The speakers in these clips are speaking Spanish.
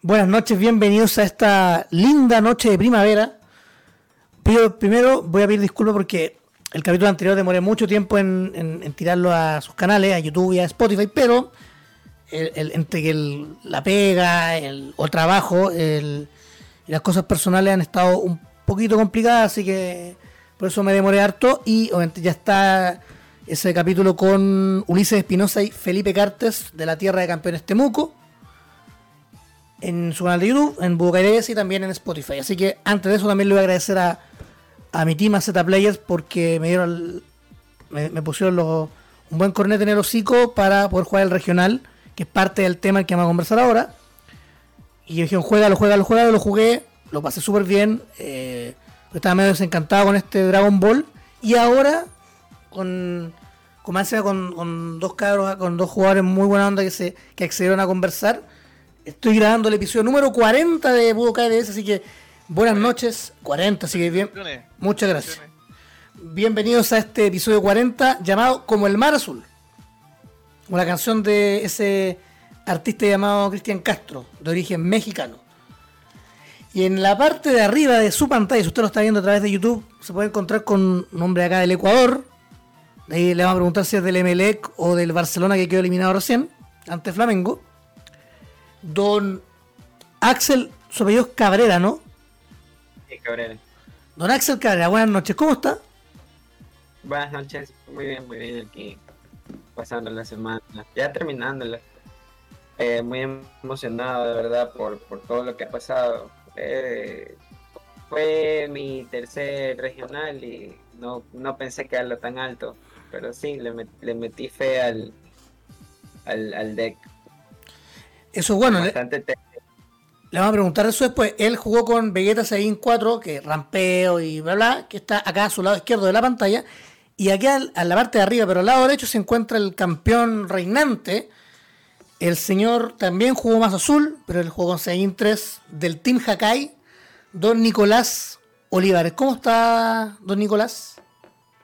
Buenas noches, bienvenidos a esta linda noche de primavera. Primero voy a pedir disculpas porque el capítulo anterior demoré mucho tiempo en, tirarlo a sus canales, a YouTube y a Spotify, pero entre que la pega, el, o el trabajo y las cosas personales han estado un poquito complicadas, así que por eso me demoré harto. Y obviamente ya está ese capítulo con Ulises Espinosa y Felipe Cartes de la Tierra de Campeones Temuco en su canal de YouTube, en Bucares y también en Spotify. Así que antes de eso también le voy a agradecer a, a mi team, a Z Players, porque me dieron me, pusieron un buen cornet en el hocico para poder jugar el regional, que es parte del tema que vamos a conversar ahora. Y me dijeron, juega, lo juega, lo juega, lo jugué, lo pasé súper bien. Eh, estaba medio desencantado con este Dragon Ball. Y ahora, con, con, con, con dos cabros, con dos jugadores muy buena onda que se que accedieron a conversar Estoy grabando el episodio número 40 de Budo KDS, así que buenas noches. 40, así que bien. Muchas gracias. Bienvenidos a este episodio 40 llamado Como el Mar Azul. Una canción de ese artista llamado Cristian Castro, de origen mexicano. Y en la parte de arriba de su pantalla, si usted lo está viendo a través de YouTube, se puede encontrar con un nombre acá del Ecuador. ahí le vamos a preguntar si es del Emelec o del Barcelona que quedó eliminado recién, ante Flamengo don Axel, su apellido Cabrera, ¿no? Sí, Cabrera. Don Axel Cabrera, buenas noches, ¿cómo está? Buenas noches, muy bien, muy bien aquí, pasando la semana, ya terminándola. Eh, muy emocionado, de verdad, por, todo lo que ha pasado. Eh, fue mi tercer regional y no, no pensé quedarlo tan alto, pero sí, le, le metí fe al, al, al deck. Eso es bueno. Le, vamos a preguntar eso después. Él jugó con Vegeta Saiyan 4, que rampeo y bla bla, que está acá a su lado izquierdo de la pantalla. Y aquí a la parte de arriba, pero al lado derecho, se encuentra el campeón reinante. El señor también jugó más azul, pero él jugó con Saiyan 3 del Team Hakai, don Nicolás Olivares. ¿Cómo está, don Nicolás?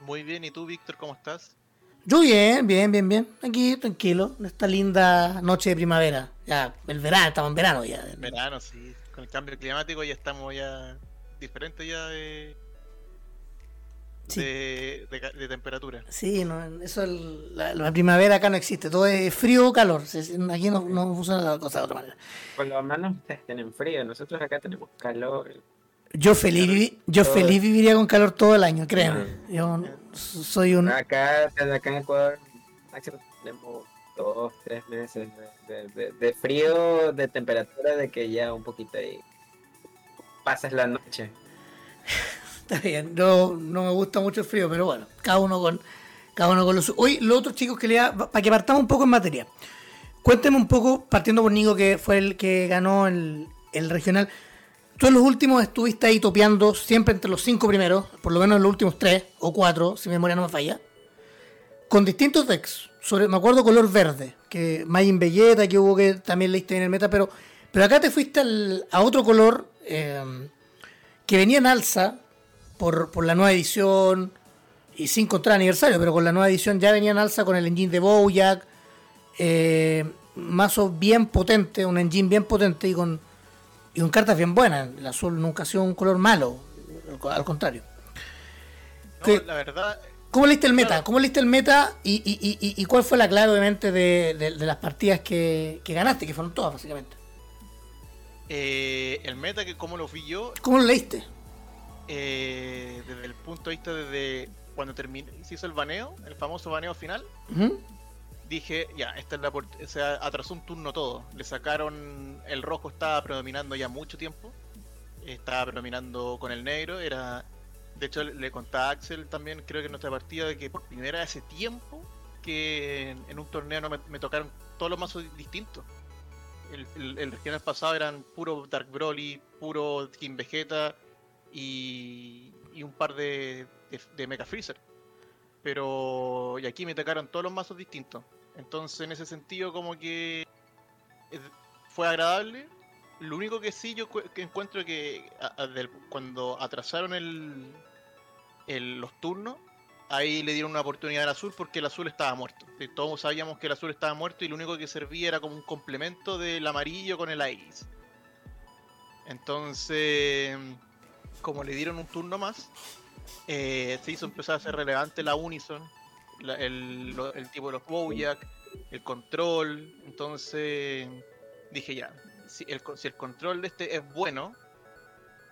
Muy bien, ¿y tú, Víctor, cómo estás? Yo bien, bien, bien, bien. Aquí, tranquilo, en esta linda noche de primavera. Ya, el verano, estamos en verano ya. Verano, sí. Con el cambio climático ya estamos ya diferentes ya de... De, de, temperatura. Sí, no, eso la, primavera acá no existe, todo es frío o calor. Aquí no, no funciona la cosa de otra manera. Por lo menos ustedes tienen frío, nosotros acá tenemos calor. Yo feliz, yo feliz viviría con calor todo el año, créeme. Yo soy un. Acá, acá en Ecuador, tenemos dos, tres meses de, frío, de temperatura, de que ya un poquito ahí pasas la noche. Está bien, no, no me gusta mucho el frío, pero bueno, cada uno con cada uno con los. Hoy, los otros chicos que le para que partamos un poco en materia. Cuénteme un poco, partiendo por Nico, que fue el que ganó el, el regional. Tú en los últimos estuviste ahí topeando siempre entre los cinco primeros, por lo menos en los últimos tres o cuatro, si mi memoria no me falla, con distintos decks. Me acuerdo color verde, que Majin Belleta, que hubo que también leíste en el meta, pero, pero acá te fuiste a otro color eh, que venía en alza por, la nueva edición y sin contra aniversario, pero con la nueva edición ya venía en alza con el engine de Bojack, eh, mazo bien potente, un engine bien potente y con y con cartas bien buenas. El azul nunca ha sido un color malo, al contrario. la verdad. ¿Cómo leíste el meta? ¿Cómo leíste el meta y, y, y, cuál fue la clave, obviamente, de, las partidas que, ganaste, que fueron todas, básicamente? Eh, el meta, que ¿cómo lo vi yo? ¿Cómo lo leíste? Eh, desde el punto de vista de cuando terminé, se hizo el baneo, el famoso baneo final dije, ya, esta es la se atrasó un turno todo. Le sacaron, el rojo estaba predominando ya mucho tiempo. Estaba predominando con el negro, era de hecho le contaba a Axel también, creo que en nuestra partida de que por primera vez hace tiempo que en, un torneo no me, tocaron todos los mazos distintos. El, el, regional pasado eran puro Dark Broly, puro King Vegeta y, y un par de, de, de Mecha Freezer pero y aquí me tocaron todos los mazos distintos. Entonces, en ese sentido, como que fue agradable. Lo único que sí yo encuentro que cuando atrasaron el, los turnos, ahí le dieron una oportunidad al azul porque el azul estaba muerto. Todos sabíamos que el azul estaba muerto y lo único que servía era como un complemento del amarillo con el iris. Entonces, como le dieron un turno más, eh, se hizo empezar a ser relevante la Unison, el, tipo de los Bojack, el control. Entonces dije ya, si el, si el control de este es bueno,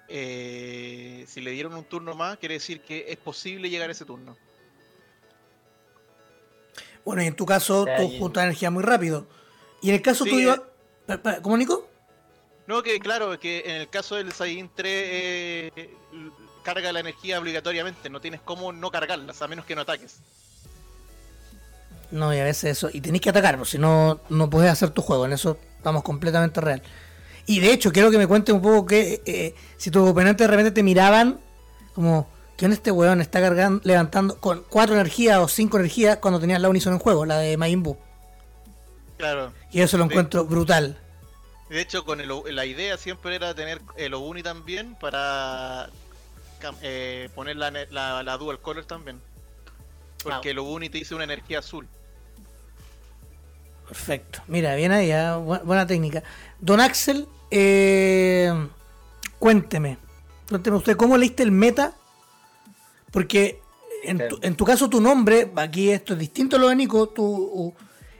eh, si le dieron un turno más, quiere decir que es posible llegar a ese turno. Bueno, y en tu caso, tú juntas energía muy rápido. Y en el caso tuyo. Eh, ¿Cómo, Nico? No, que claro, que en el caso del Saiyajin 3 eh, carga la energía obligatoriamente, no tienes cómo no cargarlas, a menos que no ataques. No, y a veces eso. Y tenés que atacar, pues, si no, no puedes hacer tu juego. En eso estamos completamente real. Y de hecho, quiero que me cuentes un poco que eh, si tus oponentes de repente te miraban como, ¿qué en este weón está cargando, levantando con cuatro energías o cinco energías cuando tenías la Unison en juego, la de Majin Claro. Y eso lo encuentro brutal. De hecho, con la idea siempre era tener el Obuni también para eh, poner la, la, Dual Color también. Porque el Obuni te dice una energía azul. Perfecto. Mira, bien ahí, ¿eh? buena técnica. Don Axel, eh, cuénteme. Cuénteme usted, ¿cómo leíste el meta? Porque en tu, caso tu nombre, aquí esto es distinto a lo de Nico, tu,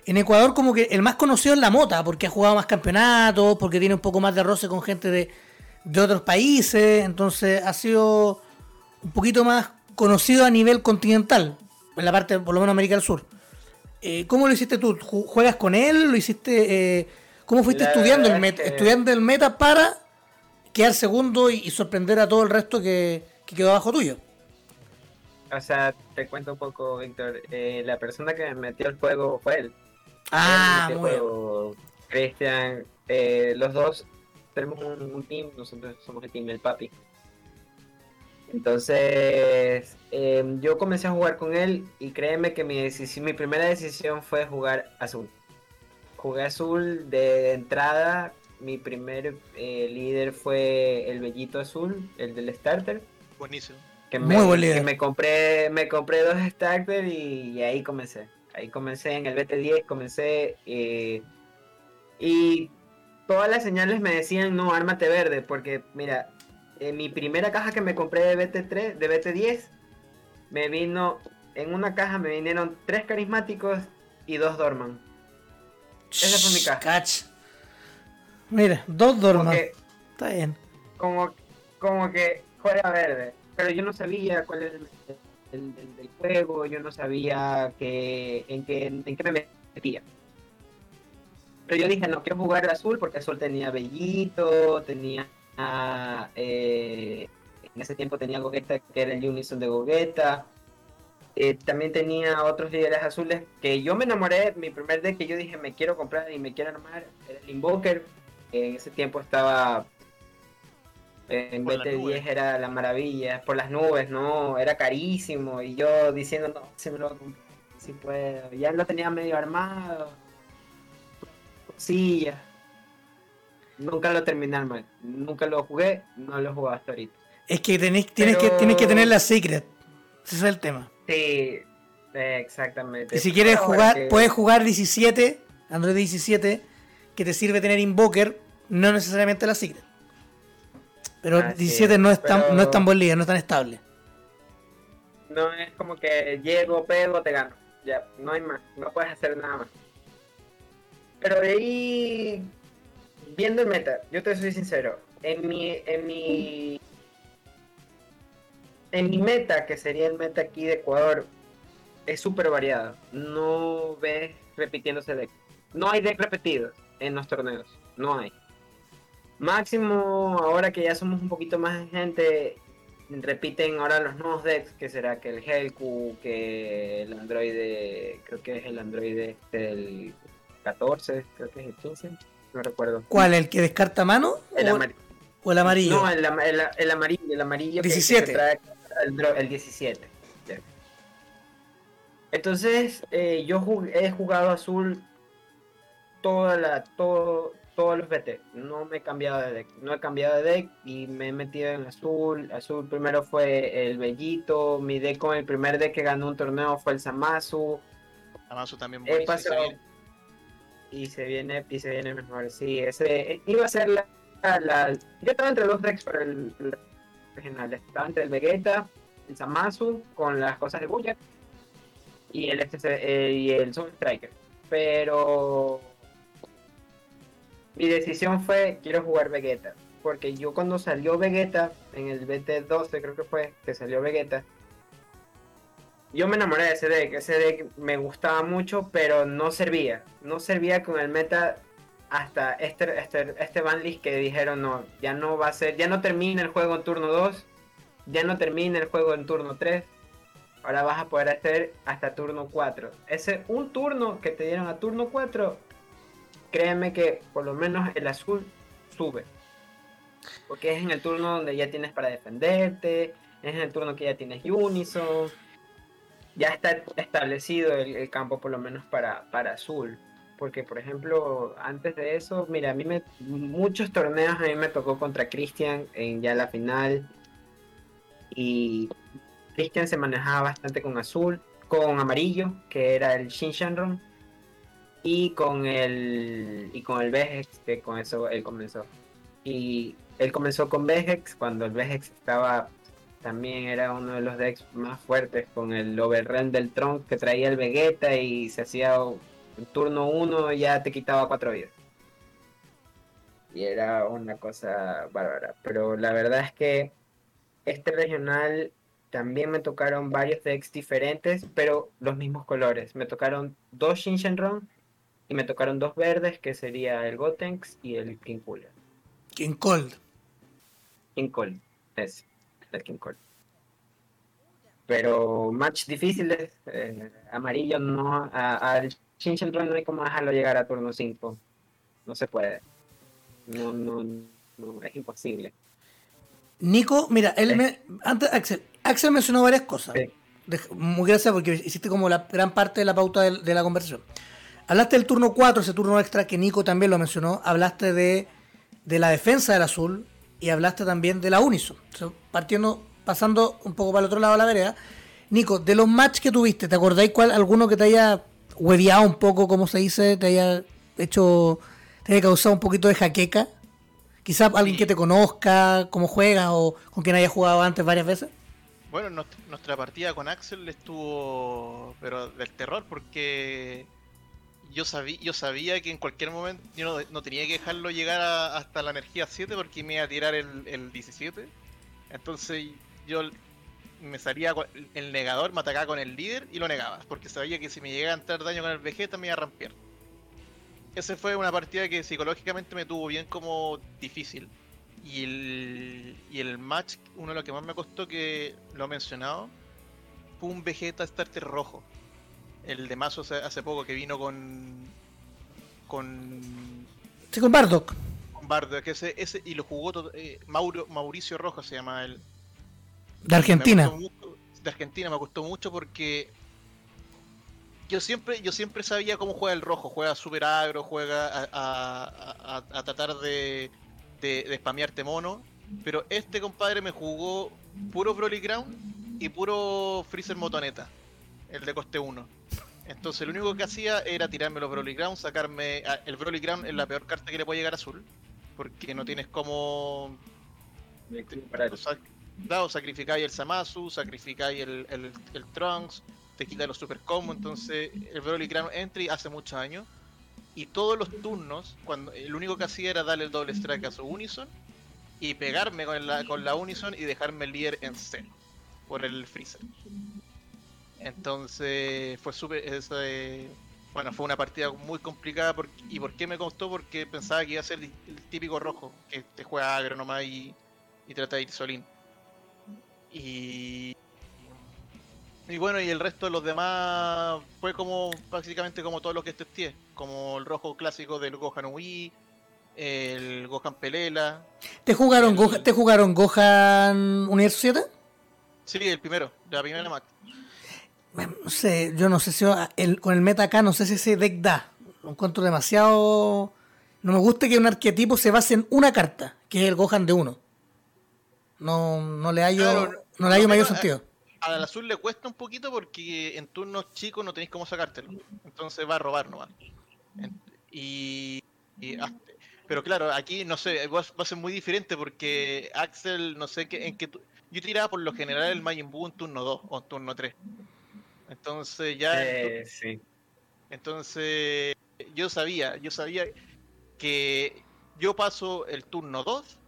en Ecuador como que el más conocido es la Mota, porque ha jugado más campeonatos, porque tiene un poco más de roce con gente de, de otros países, entonces ha sido un poquito más conocido a nivel continental, en la parte, por lo menos América del Sur. Eh, ¿Cómo lo hiciste tú? ¿Juegas con él? ¿Lo hiciste? Eh, ¿Cómo fuiste estudiando el meta, estudiando el meta para quedar segundo y, sorprender a todo el resto que, quedó abajo tuyo? O sea, te cuento un poco, Víctor. Eh, la persona que me metió el juego fue él. Ah, muy Cristian, los dos tenemos un, team, nosotros somos el team del papi. Entonces, em, yo comencé a jugar con él y créeme que mi, decisión, mi primera decisión fue jugar azul. Jugué azul de entrada. Mi primer eh, líder fue el Bellito Azul, el del starter. Buenísimo. Que me, Muy buen líder. me compré, me compré dos starters y, ahí comencé. Ahí comencé en el BT10, comencé. Eh, y todas las señales me decían, no, ármate verde, porque mira, en mi primera caja que me compré de BT3, de BT10, me vino, en una caja me vinieron tres carismáticos y dos Dorman. Esa fue mi caja. Catch. Mira, dos Dorman. Está bien. Como, como que juega verde. Pero yo no sabía cuál era el, del juego, yo no sabía que, en, qué, en qué me metía. Pero yo dije, no quiero jugar azul porque azul tenía Bellito, tenía eh, en ese tiempo tenía Gogeta, que era el Unison de Gogeta. Eh, también tenía otros líderes azules que yo me enamoré. Mi primer deck que yo dije me quiero comprar y me quiero armar era el Invoker. En ese tiempo estaba en BT10 era la maravilla, por las nubes, no, era carísimo. Y yo diciendo, no, si me lo voy a comprar, si puedo. Ya lo tenía medio armado, cosillas nunca lo terminé mal. Nunca lo jugué, no lo he jugado hasta ahorita. Es que tenés, tienes, que, tienes que tener la secret. Ese es el tema. Sí, exactamente. Y si quieres jugar, puedes jugar 17, Android 17, que te sirve tener Invoker, no necesariamente la secret. Pero 17 no, es tan, no es tan buen líder, no es tan estable. No es como que llego, pego, te gano. Ya, no hay más, no puedes hacer nada más. Pero de ahí viendo el meta, yo te soy sincero, en mi, en mi, en mi meta, que sería el meta aquí de Ecuador, es súper variado. No ves repitiéndose deck. No hay deck repetidos en los torneos. No hay. Máximo, ahora que ya somos un poquito más gente, repiten ahora los nuevos decks, que será que el Helku, que el Android, creo que es el Android este del 14, creo que es el 15 no recuerdo. ¿Cuál? ¿El que descarta mano? El o, o, el amarillo? No, el, amarillo, el amarillo 17. el, 17. Entonces, eh, yo he jugado azul toda la, todo, todos los BT. No me he cambiado de deck. No he cambiado de deck y me he metido en azul. Azul primero fue el Bellito. Mi deck con el primer deck que ganó un torneo fue el Samasu. Samasu también pasado, y se viene y se viene mejor. Sí, ese iba a ser la yo estaba entre dos decks para el, regional. Estaba entre el Vegeta, el Samasu, con las cosas de Buya y el, eh, y el Soul Striker. Pero mi decisión fue, quiero jugar Vegeta. Porque yo cuando salió Vegeta, en el BT12 creo que fue, que salió Vegeta, yo me enamoré de ese deck. Ese deck me gustaba mucho, pero no servía. No servía con el meta hasta este, este, este banlist que dijeron no, ya no va a ser, ya no termina el juego en turno 2, ya no termina el juego en turno 3, ahora vas a poder hacer hasta turno 4. Ese un turno que te dieron a turno 4, créeme que por lo menos el azul sube. Porque es en el turno donde ya tienes para defenderte, es en el turno que ya tienes Unison, ya está establecido el, campo por lo menos para, para azul. Porque, por ejemplo, antes de eso, mira, a mí me, muchos torneos a mí me tocó contra Christian en ya la final. Y Christian se manejaba bastante con azul, con amarillo, que era el Shin Shanron, y con el y con el Vegex, que con eso él comenzó. Y él comenzó con Vegex cuando el Vegex estaba también era uno de los decks más fuertes con el overrun del Tron que traía el Vegeta y se hacía en turno 1 ya te quitaba 4 vidas. Y era una cosa bárbara. Pero la verdad es que este regional también me tocaron varios decks diferentes, pero los mismos colores. Me tocaron dos Shinshenron y me tocaron dos verdes, que sería el Gotenks y el King Cooler. King Cold. King Cold, es el King Cold. Pero match difíciles, eh, amarillo no, al Shinshenron no hay como dejarlo llegar a turno 5. No se puede. No, no, no, es imposible. Nico, mira, él me, antes, Axel, Axel mencionó varias cosas. Muy gracias porque hiciste como la gran parte de la pauta de, la conversación. Hablaste del turno 4, ese turno extra que Nico también lo mencionó. Hablaste de, la defensa del azul y hablaste también de la Unison. partiendo, pasando un poco para el otro lado de la vereda. Nico, de los matches que tuviste, ¿te acordáis cuál alguno que te haya hueviado un poco, como se dice, te haya hecho, te haya causado un poquito de jaqueca? Quizás alguien que te conozca, cómo juega o con quien haya jugado antes varias veces. Bueno, nuestra partida con Axel estuvo, pero del terror, porque yo sabía, yo sabía que en cualquier momento yo no, tenía que dejarlo llegar hasta la energía 7 porque me iba a tirar el, 17. Entonces yo me salía el negador, me atacaba con el líder y lo negaba, porque sabía que si me llegaba a entrar daño con el Vegeta me iba a rampear. Esa fue una partida que psicológicamente me tuvo bien como difícil. Y el, y el match, uno de los que más me costó, que lo he mencionado, fue un Vegeta Starter rojo. El de Mazo hace, poco que vino con. con. Sí, con Bardock. Con Bardock, ese, ese, y lo jugó eh, Mauricio Rojo se llama el. De Argentina. de Argentina me gustó mucho porque yo siempre, yo siempre sabía cómo juega el rojo, juega super agro, juega a, a tratar de, de, spamearte mono. Pero este compadre me jugó puro Broly Ground y puro Freezer Motoneta, el de coste 1. Entonces lo único que hacía era tirarme los Broly Ground, sacarme. Ah, el Broly Ground es la peor carta que le puede llegar a azul. Porque no tienes como. Dado, sacrificáis el Samasu, sacrificáis el, el, el, Trunks, te quita los super combos. Entonces el Broly Ground entry hace muchos años y todos los turnos, cuando el único que hacía era darle el doble strike a su Unison y pegarme con la, con la Unison y dejarme el líder en cero por el Freezer. Entonces fue súper. bueno, fue una partida muy complicada. ¿Y por qué me costó? Porque pensaba que iba a ser el, típico rojo, que te juega agro nomás y, y trata de ir solín. Y y bueno, y el resto de los demás fue como básicamente como todos los que testé, como el rojo clásico del Gohan Wii, el Gohan Pelela. ¿Te jugaron, Gohan, ¿te jugaron Gohan Universo 7? Sí, el primero, la primera Mac. No sé, yo no sé si el, con el meta acá, no sé si ese deck da. Lo encuentro demasiado. No me gusta que un arquetipo se base en una carta, que es el Gohan de uno. No, no le hallo, no, le hallo mayor sentido al azul le cuesta un poquito porque en turnos chicos no tenéis cómo sacártelo. Entonces va a robar nomás. Y, Pero claro, aquí no sé, va, a ser muy diferente porque Axel, no sé qué, en qué. Yo tiraba por lo general el Majin Buu en turno 2 o en turno 3. Entonces ya. Eh, sí. Entonces yo sabía, yo sabía que yo paso el turno 2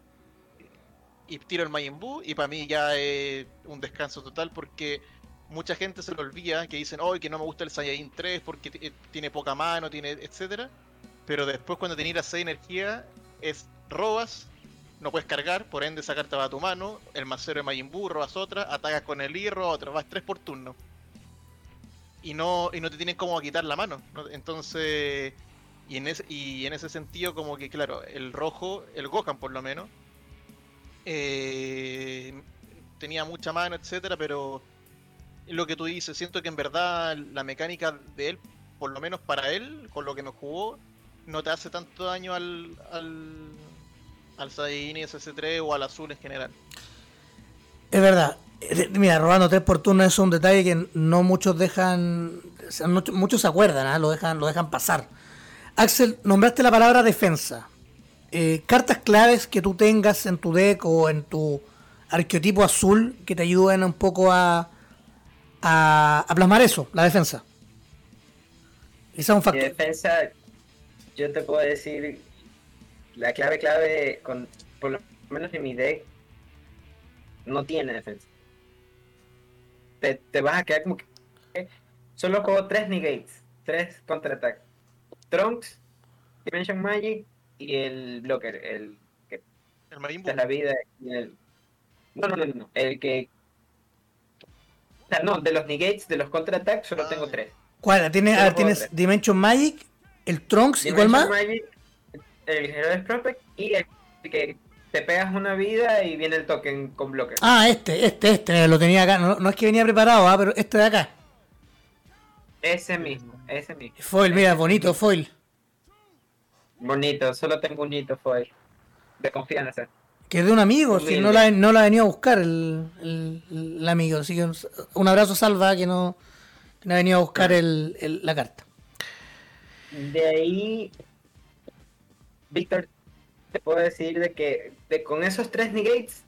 y tiro el Majin Buu y para mí ya es un descanso total porque mucha gente se lo olvida que dicen, hoy que no me gusta el Saiyajin 3 porque eh, tiene poca mano, tiene etcétera. Pero después cuando tenías las 6 energía es robas, no puedes cargar, por ende esa carta va a tu mano, el macero de Majin Buu, robas otra, atacas con el I, robas otra, vas 3 por turno. Y no, y no te tienen como a quitar la mano. Entonces, y en, ese, y en ese sentido como que claro, el rojo, el Gohan por lo menos, eh, tenía mucha mano, etcétera, pero lo que tú dices, siento que en verdad la mecánica de él, por lo menos para él, con lo que nos jugó, no te hace tanto daño al, al, al Saiyajin SS3 o al azul en general. Es verdad. Mira, robando tres por turno es un detalle que no muchos dejan, muchos se acuerdan, ¿ah? lo dejan, lo dejan pasar. Axel, nombraste la palabra defensa. Eh, cartas claves que tú tengas en tu deck o en tu arqueotipo azul que te ayuden un poco a, a, plasmar eso, la defensa. Esa es un factor. defensa, yo te puedo decir, la clave clave, con, por lo menos en mi deck, no tiene defensa. Te, te vas a quedar como que... Solo juego tres negates, tres contraataques. Trunks, Dimension Magic y el blocker, el que el de la vida el, no, no, no, no, el que o sea, no, de los negates, de los contraataques solo tengo ah. tres. ¿Cuál? ¿Tienes, tienes Dimension Magic, el Trunks y cuál más? Magic, el Heroes Prospect y el que te pegas una vida y viene el token con blocker. Ah, este, este, este, lo tenía acá. No, es que venía preparado, ¿ah? pero este de acá. Ese mismo, ese mismo. Foil, mira, bonito foil. Bonito, solo tengo un hito foil. De confianza. Que es de un amigo, si no la, no la venía a buscar el, el, amigo. Así que un, abrazo salva que no, que no ha venido a buscar el, la carta. De ahí, Víctor, te puedo decir de que con esos tres negates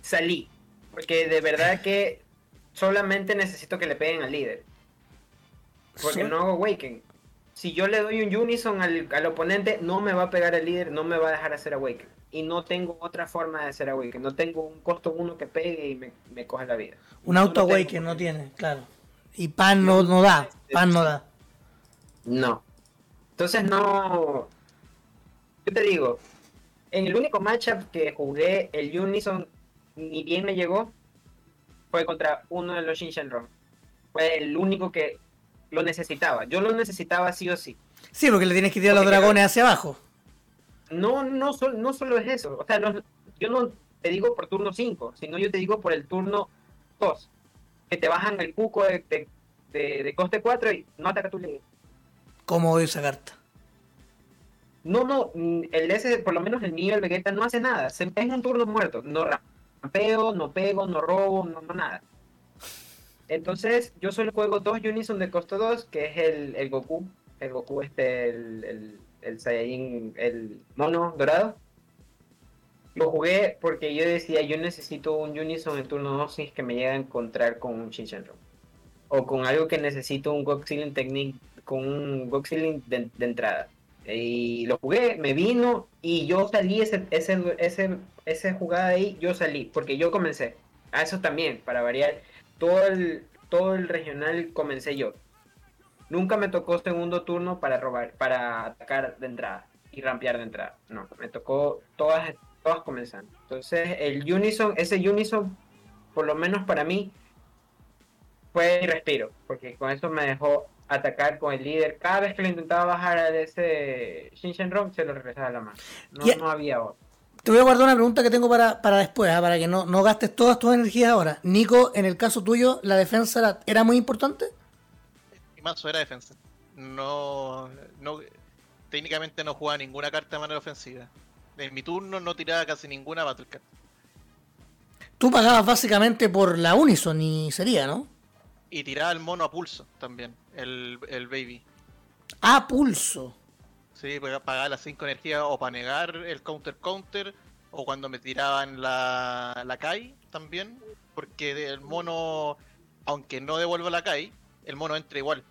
salí. Porque de verdad que solamente necesito que le peguen al líder. Porque no hago Awaken si yo le doy un Unison al, oponente, no me va a pegar el líder, no me va a dejar hacer Awaken. Y no tengo otra forma de hacer Awaken. No tengo un costo uno que pegue y me, me coja la vida. Un auto Awaken no, tiene, claro. Y pan no, no da, pan no da. No. Entonces no... Yo te digo, en el único matchup que jugué el Unison ni bien me llegó fue contra uno de los Shinshenron. Fue el único que lo necesitaba. Yo lo necesitaba sí o sí. Sí, porque le tienes que tirar los dragones hacia abajo. No, no, no solo es eso. O sea, yo no te digo por turno 5, sino yo te digo por el turno 2. Que te bajan el cuco de, de, coste 4 y no ataca tu líder. ¿Cómo esa carta? No, no, el S, por lo menos el mío, el Vegeta, no hace nada. Se, es un turno muerto. No rampeo, no pego, no robo, no nada. Entonces, yo solo juego dos Unison de costo 2, que es el, el Goku. El Goku, este, el, el, el Saiyajin, el mono dorado. Lo jugué porque yo decía, yo necesito un Unison en turno 2 si es que me llega a encontrar con un Shinshenron. O con algo que necesito un Goxilin Technique, con un Goxilin de, de, entrada. Y lo jugué, me vino y yo salí ese, ese, ese, jugada ahí, yo salí, porque yo comencé. A eso también, para variar todo el, todo el regional comencé yo. Nunca me tocó segundo turno para robar, para atacar de entrada y rampear de entrada. No, me tocó todas, todas comenzando. Entonces, el Unison, ese Unison, por lo menos para mí, fue mi respiro, porque con eso me dejó atacar con el líder. Cada vez que lo intentaba bajar a ese Shinshenron, se lo regresaba a la mano. No, no había otro. Te voy a guardar una pregunta que tengo para, después, ¿ah? para que no, no, gastes todas tus energías ahora. Nico, en el caso tuyo, ¿la defensa era, muy importante? Mi mazo era defensa. No, no, técnicamente no jugaba ninguna carta de manera ofensiva. En mi turno no tiraba casi ninguna Battle Card. Tú pagabas básicamente por la Unison y sería, ¿no? Y tiraba el mono a pulso también, el, el Baby. A pulso. Sí, pagar las 5 energías o para negar el counter counter o cuando me tiraban la, la Kai también, porque el mono, aunque no devuelva la Kai, el mono entra igual.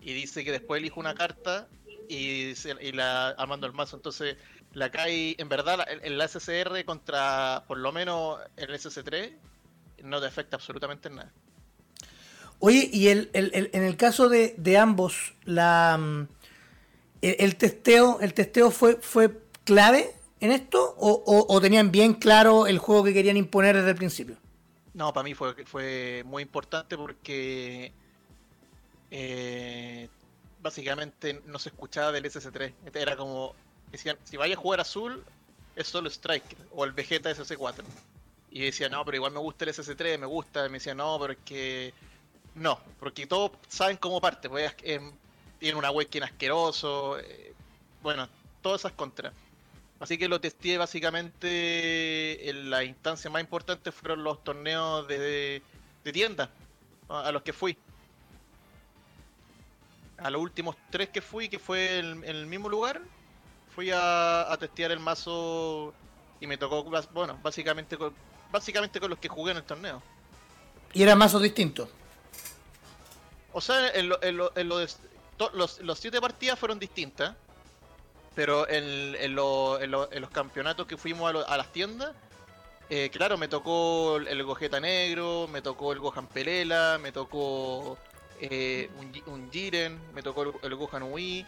Y dice que después elijo una carta y, y la armando el mazo. Entonces, la Kai, en verdad, el, la SCR contra por lo menos el SC3 no te afecta absolutamente en nada. Oye, y el, en el caso de, de ambos, la mm, el, testeo, el testeo fue, fue clave en esto o, tenían bien claro el juego que querían imponer desde el principio? No, para mí fue, fue muy importante porque eh, básicamente no se escuchaba del SS3. Era como, decían, si vaya a jugar azul, es solo Striker o el Vegeta SS4. Y decía, no, pero igual me gusta el SS3, me gusta. Me decía, no, pero es que. No, porque todos saben cómo parte. Pues, tiene una webkin asqueroso. Eh, bueno, todas esas contras. Así que lo testé básicamente en la instancia más importante fueron los torneos de, de tienda a los que fui. A los últimos tres que fui, que fue en, el mismo lugar, fui a, a, testear el mazo y me tocó, bueno, básicamente con, básicamente con los que jugué en el torneo. ¿Y eran mazos distintos? O sea, en, lo, en, lo, en, lo los, los siete partidas fueron distintas, pero en, los campeonatos que fuimos a, las tiendas, eh, claro, me tocó el Gogeta Negro, me tocó el Gohan Pelela, me tocó eh, un, Jiren, me tocó el, Gohan Wii.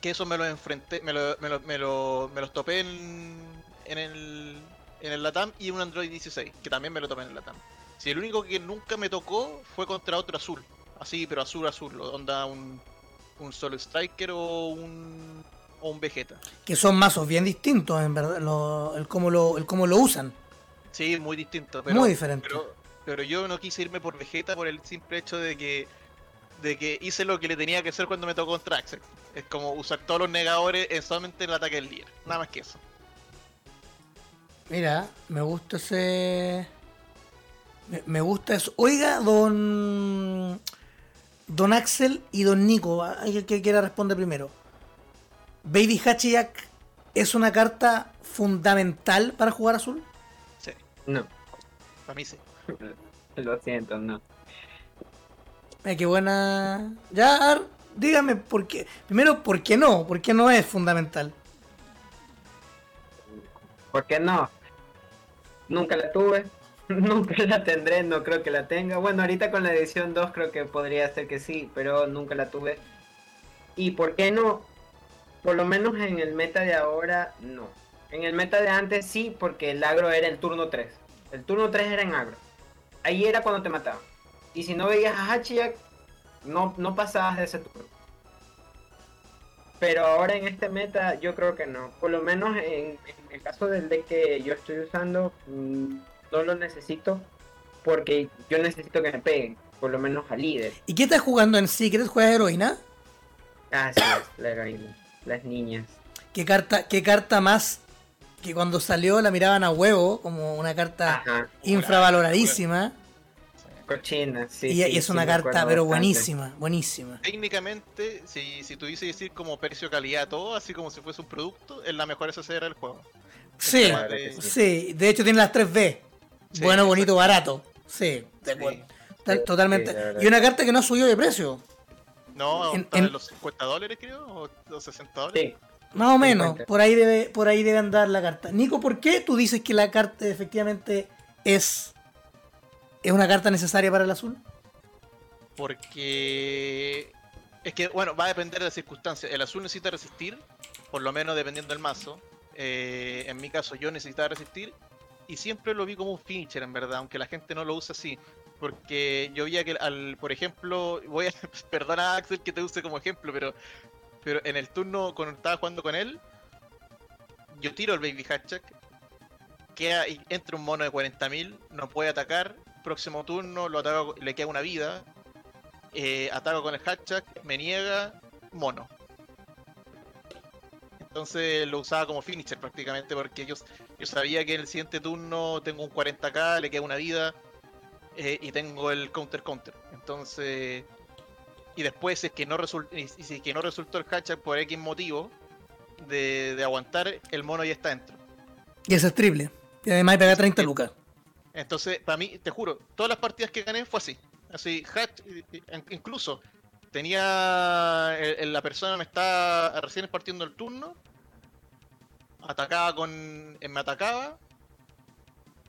Que eso me lo enfrenté, me, lo, me, me, me los topé en, en, el, en el Latam y un Android 16, que también me lo topé en el Latam. Si el único que nunca me tocó fue contra otro azul. Así, pero azul, azul. Onda un, un solo striker o un, o un Vegeta. Que son mazos bien distintos, en verdad, el, cómo lo, el cómo lo usan. Sí, muy distinto. Pero, muy diferente. Pero, yo no quise irme por Vegeta por el simple hecho de que de que hice lo que le tenía que hacer cuando me tocó contra Axel. Es como usar todos los negadores en solamente el ataque del líder. Nada más que eso. Mira, me gusta ese. Me gusta eso. Oiga, don. Don Axel y Don Nico, hay que quiera responder primero. ¿Baby Hachiyak es una carta fundamental para jugar azul? Sí. No. Para mí sí. Lo siento, no. Ay, qué buena. Ya, dígame por qué. Primero, ¿por qué no? ¿Por qué no es fundamental? ¿Por qué no? Nunca la tuve. Nunca la tendré, no creo que la tenga. Bueno, ahorita con la edición 2 creo que podría ser que sí, pero nunca la tuve. ¿Y por qué no? Por lo menos en el meta de ahora, no. En el meta de antes sí, porque el agro era el turno 3. El turno 3 era en agro. Ahí era cuando te mataban. Y si no veías a Hachiyak, no, no pasabas de ese turno. Pero ahora en este meta yo creo que no. Por lo menos en, el caso del deck que yo estoy usando, mm, no lo necesito porque yo necesito que me peguen, por lo menos al líder. ¿Y qué estás jugando en Secret? ¿Juegas heroína? Ah, sí, la heroína, las niñas. ¿Qué carta, qué carta más que cuando salió la miraban a huevo, como una carta infravaloradísima? Cochina, sí. Y, es una carta, pero buenísima, buenísima. Técnicamente, si, si tuviese decir como precio-calidad todo, así como si fuese un producto, es la mejor SCR del juego. Sí, sí, de hecho tiene las 3B. Bueno, bonito, barato. Sí, Totalmente. y una carta que no subió de precio. No, en, los 50 dólares creo, o los 60 dólares. Sí. Más o menos, por ahí debe, por ahí debe andar la carta. Nico, ¿por qué tú dices que la carta efectivamente es, es una carta necesaria para el azul? Porque es que, bueno, va a depender de las circunstancias. El azul necesita resistir, por lo menos dependiendo del mazo. Eh, en mi caso yo necesitaba resistir y siempre lo vi como un finisher en verdad, aunque la gente no lo usa así. Porque yo veía que, al, por ejemplo, voy a perdona a Axel que te use como ejemplo, pero, pero en el turno cuando estaba jugando con él, yo tiro el Baby Hatchak, queda, entra un mono de 40.000, no puede atacar, próximo turno lo ataco, le queda una vida, eh, ataco con el Hatchak, me niega, mono. Entonces lo usaba como finisher prácticamente porque yo, yo sabía que en el siguiente turno tengo un 40k, le queda una vida eh, y tengo el counter counter. Entonces y después si es que no resultó, y si es que no resultó el hatchet por X motivo de, de aguantar, el mono ya está dentro. Y eso es triple. Y además pagar 30 lucas. Entonces, para mí, te juro, todas las partidas que gané fue así. Así, hatch, incluso tenía la persona me está recién partiendo el turno, atacaba con, me atacaba,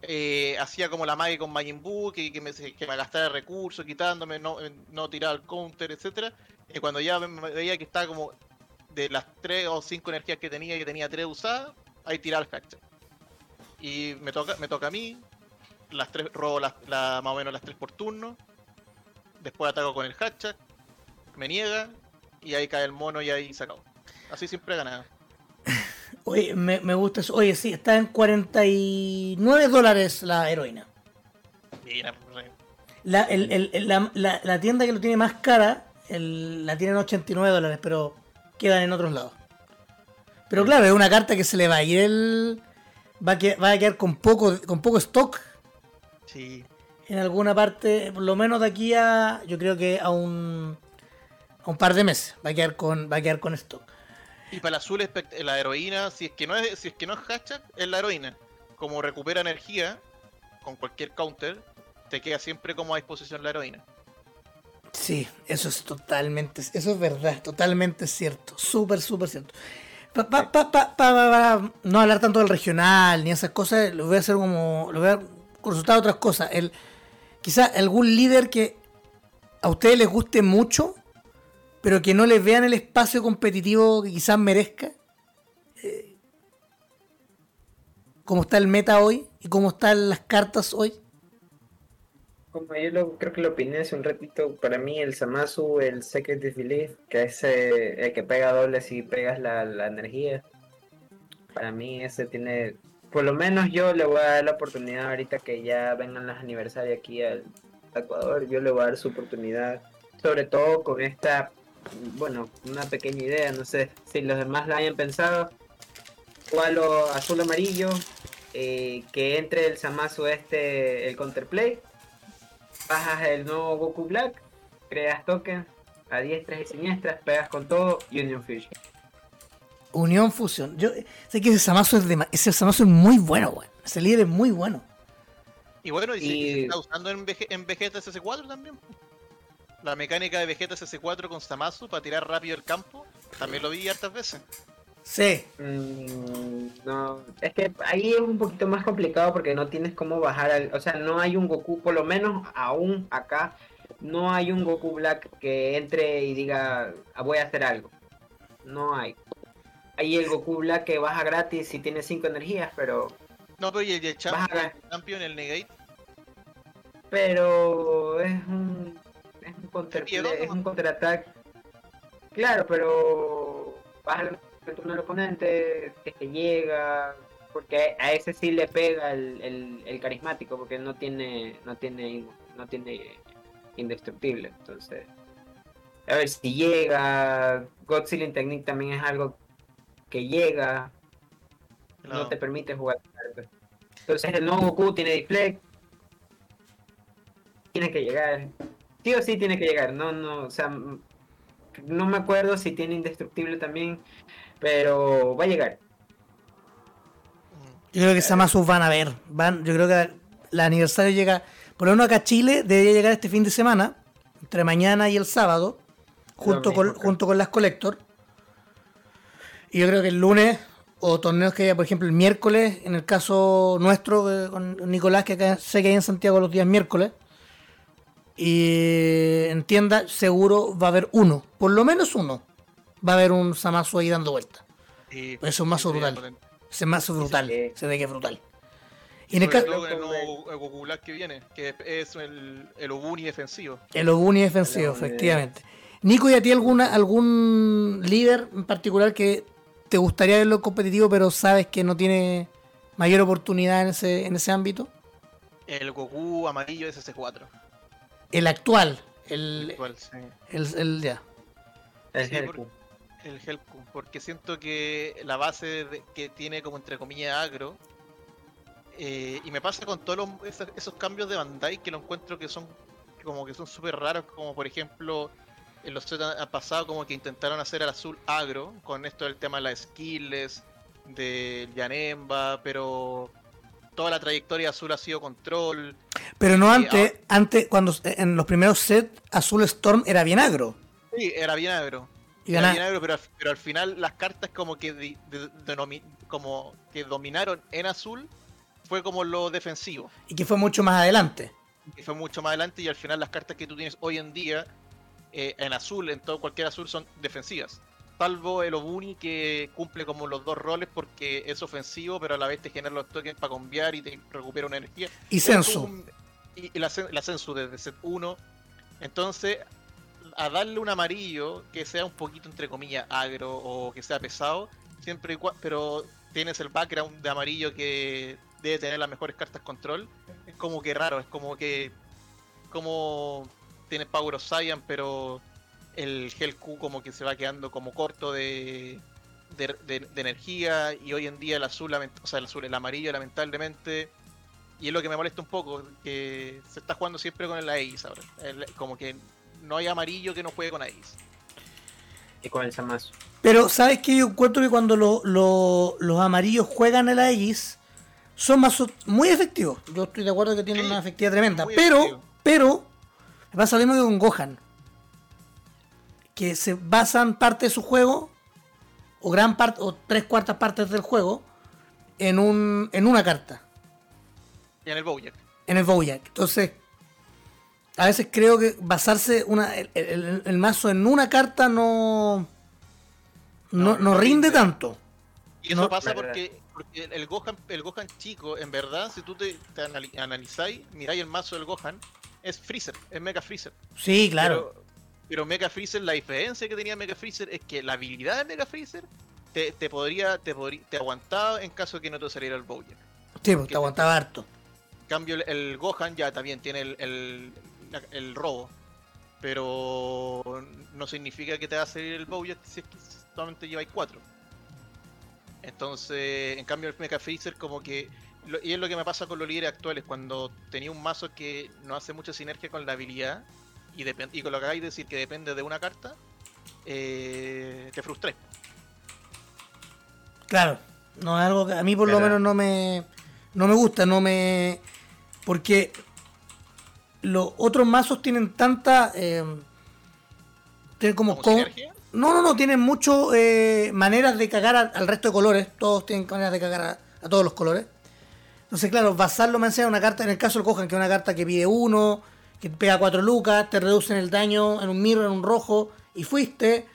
eh, hacía como la magia con Majin Buu, que, me, que me gastara recursos, quitándome, no, no tiraba el counter, etcétera. Y cuando ya me veía que estaba como de las 3 o 5 energías que tenía, que tenía 3 usadas, ahí tiraba el hatchet. Y me toca, me toca a mí, las tres, robo las, la, más o menos las 3 por turno. Después ataco con el hatchet, me niega, y ahí cae el mono y ahí se acabó. Así siempre he ganado. Oye, me, me, gusta eso. Oye, sí, está en 49 dólares la heroína. Mira, la, el, el, la, la, la, tienda que lo tiene más cara la tiene en 89 dólares, pero quedan en otros lados. Pero claro, es una carta que se le va a ir el. Va a quedar, va a quedar con poco, con poco stock. Sí. En alguna parte, por lo menos de aquí a. Yo creo que a un. Un par de meses. Va a quedar con. Va a quedar con stock. Y para el azul la heroína, si es que no es, si es que no es hashtag, es la heroína. Como recupera energía con cualquier counter, te queda siempre como a disposición la heroína. Sí, eso es totalmente, eso es verdad, totalmente cierto, súper, súper cierto. Para no hablar tanto del regional ni esas cosas, lo voy a hacer como, lo voy a consultar otras cosas. El, quizá algún líder que a ustedes les guste mucho, pero que no les vean el espacio competitivo que quizás merezca. Eh, cómo está el meta hoy y cómo están las cartas hoy como yo lo, creo que lo opiné hace un ratito, para mí el Samasu, el Secret Belief, que es el que pega doble si pegas la, la, energía, para mí ese tiene, por lo menos yo le voy a dar la oportunidad ahorita que ya vengan los aniversarios aquí al Ecuador, yo le voy a dar su oportunidad, sobre todo con esta, bueno, una pequeña idea, no sé si los demás la hayan pensado, cuál azul amarillo, eh, que entre el Samasu este, el counterplay bajas el nuevo Goku Black, creas tokens a diestras y siniestras, pegas con todo y Union Fusion. Unión Fusion. Yo sé que ese Samazo es, de, ese Samazo es muy bueno, güey. Ese líder es muy bueno. Y bueno, y, y... se está usando en, en Vegeta SS4 también. La mecánica de Vegeta SS4 con Samasu para tirar rápido el campo, también lo vi hartas veces. Sí. Mm, no, es que ahí es un poquito más complicado porque no tienes cómo bajar, al, o sea, no hay un Goku, por lo menos aún acá, no hay un Goku Black que entre y diga, ah, voy a hacer algo. No hay. Hay el Goku Black que baja gratis y tiene 5 energías, pero... No, pero ¿y el, champion, el champion, el Negate? Pero es un... Es un, counter, es un contraataque. Claro, pero... Baja el turno del oponente, que te llega, porque a ese sí le pega el, el, carismático, porque no tiene, no tiene, no tiene indestructible, entonces. A ver si llega. God Sealing Technique también es algo que llega. No, te permite jugar. Entonces el nuevo Goku tiene deflect. Tiene que llegar. Sí o sí tiene que llegar. No, no, o sea, no me acuerdo si tiene indestructible también. Pero va a llegar. Yo creo que Samasu van a ver. Van, yo creo que el aniversario llega. Por lo menos acá a Chile debería llegar este fin de semana. Entre mañana y el sábado. Junto, con, junto con las Collector. Y yo creo que el lunes. O torneos que haya, por ejemplo, el miércoles. En el caso nuestro, eh, con Nicolás, que acá sé que hay en Santiago los días miércoles. Y en tienda seguro va a haber uno. Por lo menos uno va a haber un Samasu ahí dando vuelta. eso es un mazo brutal. Ese mazo brutal. Se ve que es brutal. Y en el caso. el nuevo Goku Black que viene, que es el, el Obuni defensivo. El Obuni defensivo, efectivamente. Nico, ¿y a ti alguna, algún líder en particular que te gustaría verlo competitivo, pero sabes que no tiene mayor oportunidad en ese, en ese ámbito? El Goku amarillo es ss 4 El actual. El, actual, sí. el, el, ya. El el Helpku, porque siento que la base que tiene como entre comillas agro, eh, y me pasa con todos esos, cambios de Bandai que lo encuentro que son como que son súper raros, como por ejemplo en los han pasado como que intentaron hacer al azul agro con esto del tema de las skills, de Yanemba, pero toda la trayectoria azul ha sido control. Pero no antes, antes cuando en los primeros sets Azul Storm era bien agro. Sí, era bien agro. era bien agro, pero, pero, al final las cartas como que como que dominaron en azul fue como lo defensivo. Y que fue mucho más adelante. Que fue mucho más adelante y al final las cartas que tú tienes hoy en día eh, en azul, en todo cualquier azul, son defensivas. Salvo el Obuni que cumple como los dos roles porque es ofensivo, pero a la vez te genera los tokens para cambiar y te recupera una energía. Y Sensu. Y, la, Sensu desde set 1. Entonces, a darle un amarillo que sea un poquito entre comillas agro o que sea pesado, siempre igual, pero tienes el background de amarillo que debe tener las mejores cartas control, es como que raro, es como que como tiene Power of Saiyan, pero el Q como que se va quedando como corto de, de, energía y hoy en día el azul, o sea, el azul, el amarillo lamentablemente, y es lo que me molesta un poco, que se está jugando siempre con el Aegis ahora, como que no hay amarillo que no juegue con Aegis. Y con el Samasu. Pero, ¿sabes qué? Yo encuentro que cuando los amarillos juegan el Aegis, son más muy efectivos. Yo estoy de acuerdo que tienen una efectividad tremenda. Pero, pero, me pasa lo mismo que con Gohan. Que se basan parte de su juego, o gran parte, o tres cuartas partes del juego, en un en una carta. Y en el Bojack. En el Bojack. Entonces, a veces creo que basarse una, el, mazo en una carta no, no, rinde tanto. Y eso pasa porque, el Gohan, el Gohan chico, en verdad, si tú te, te analizáis, miráis el mazo del Gohan, es Freezer, es Mega Freezer. Sí, claro. Pero, Mega Freezer, la diferencia que tenía Mega Freezer es que la habilidad de Mega Freezer te, podría, te, te aguantaba en caso de que no te saliera el Bojack. Sí, pues te aguantaba harto. En cambio, el, Gohan ya también tiene el, el, robo. Pero no significa que te va a salir el Bojack si es que solamente lleváis cuatro. Entonces, en cambio, el Mega Freezer como que y es lo que me pasa con los líderes actuales, cuando tenía un mazo que no hace mucha sinergia con la habilidad y, y con lo que hagáis decir que depende de una carta, eh, te frustré. Claro, no es algo que a mí por lo menos no me, no me gusta, no me... Porque los otros mazos tienen tanta... Eh, tienen como... Con... No, no, no, tienen muchas eh, maneras de cagar al resto de colores. Todos tienen maneras de cagar a todos los colores. Entonces, claro, basarlo me enseña una carta, en el caso lo cojan, que es una carta que pide uno, que pega cuatro lucas, te reducen el daño en un mirror, en un rojo, y fuiste,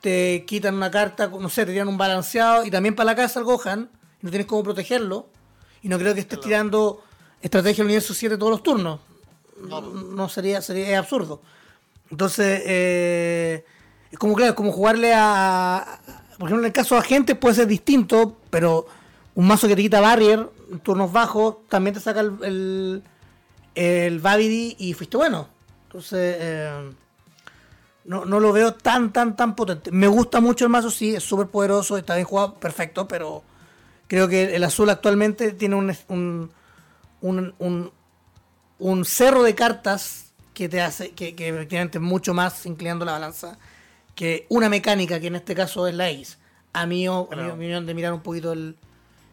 te quitan una carta, no sé, te tiran un balanceado, y también para la casa el Gohan, y no tienes cómo protegerlo, y no creo que estés tirando estrategia del universo 7 todos los turnos. No, sería, sería absurdo. Entonces, eh, es como claro, como jugarle a, por ejemplo, en el caso de agentes puede ser distinto, pero un mazo que te quita barrier turnos bajos, también te saca el, el, Babidi y fuiste bueno. Entonces, eh, no, lo veo tan, tan, tan potente. Me gusta mucho el mazo, sí, es súper poderoso, está bien jugado, perfecto, pero creo que el azul actualmente tiene un, un, un, cerro de cartas que te hace, que, que efectivamente es mucho más inclinando la balanza que una mecánica que en este caso es la Ace. A mí, a mi opinión, de mirar un poquito el,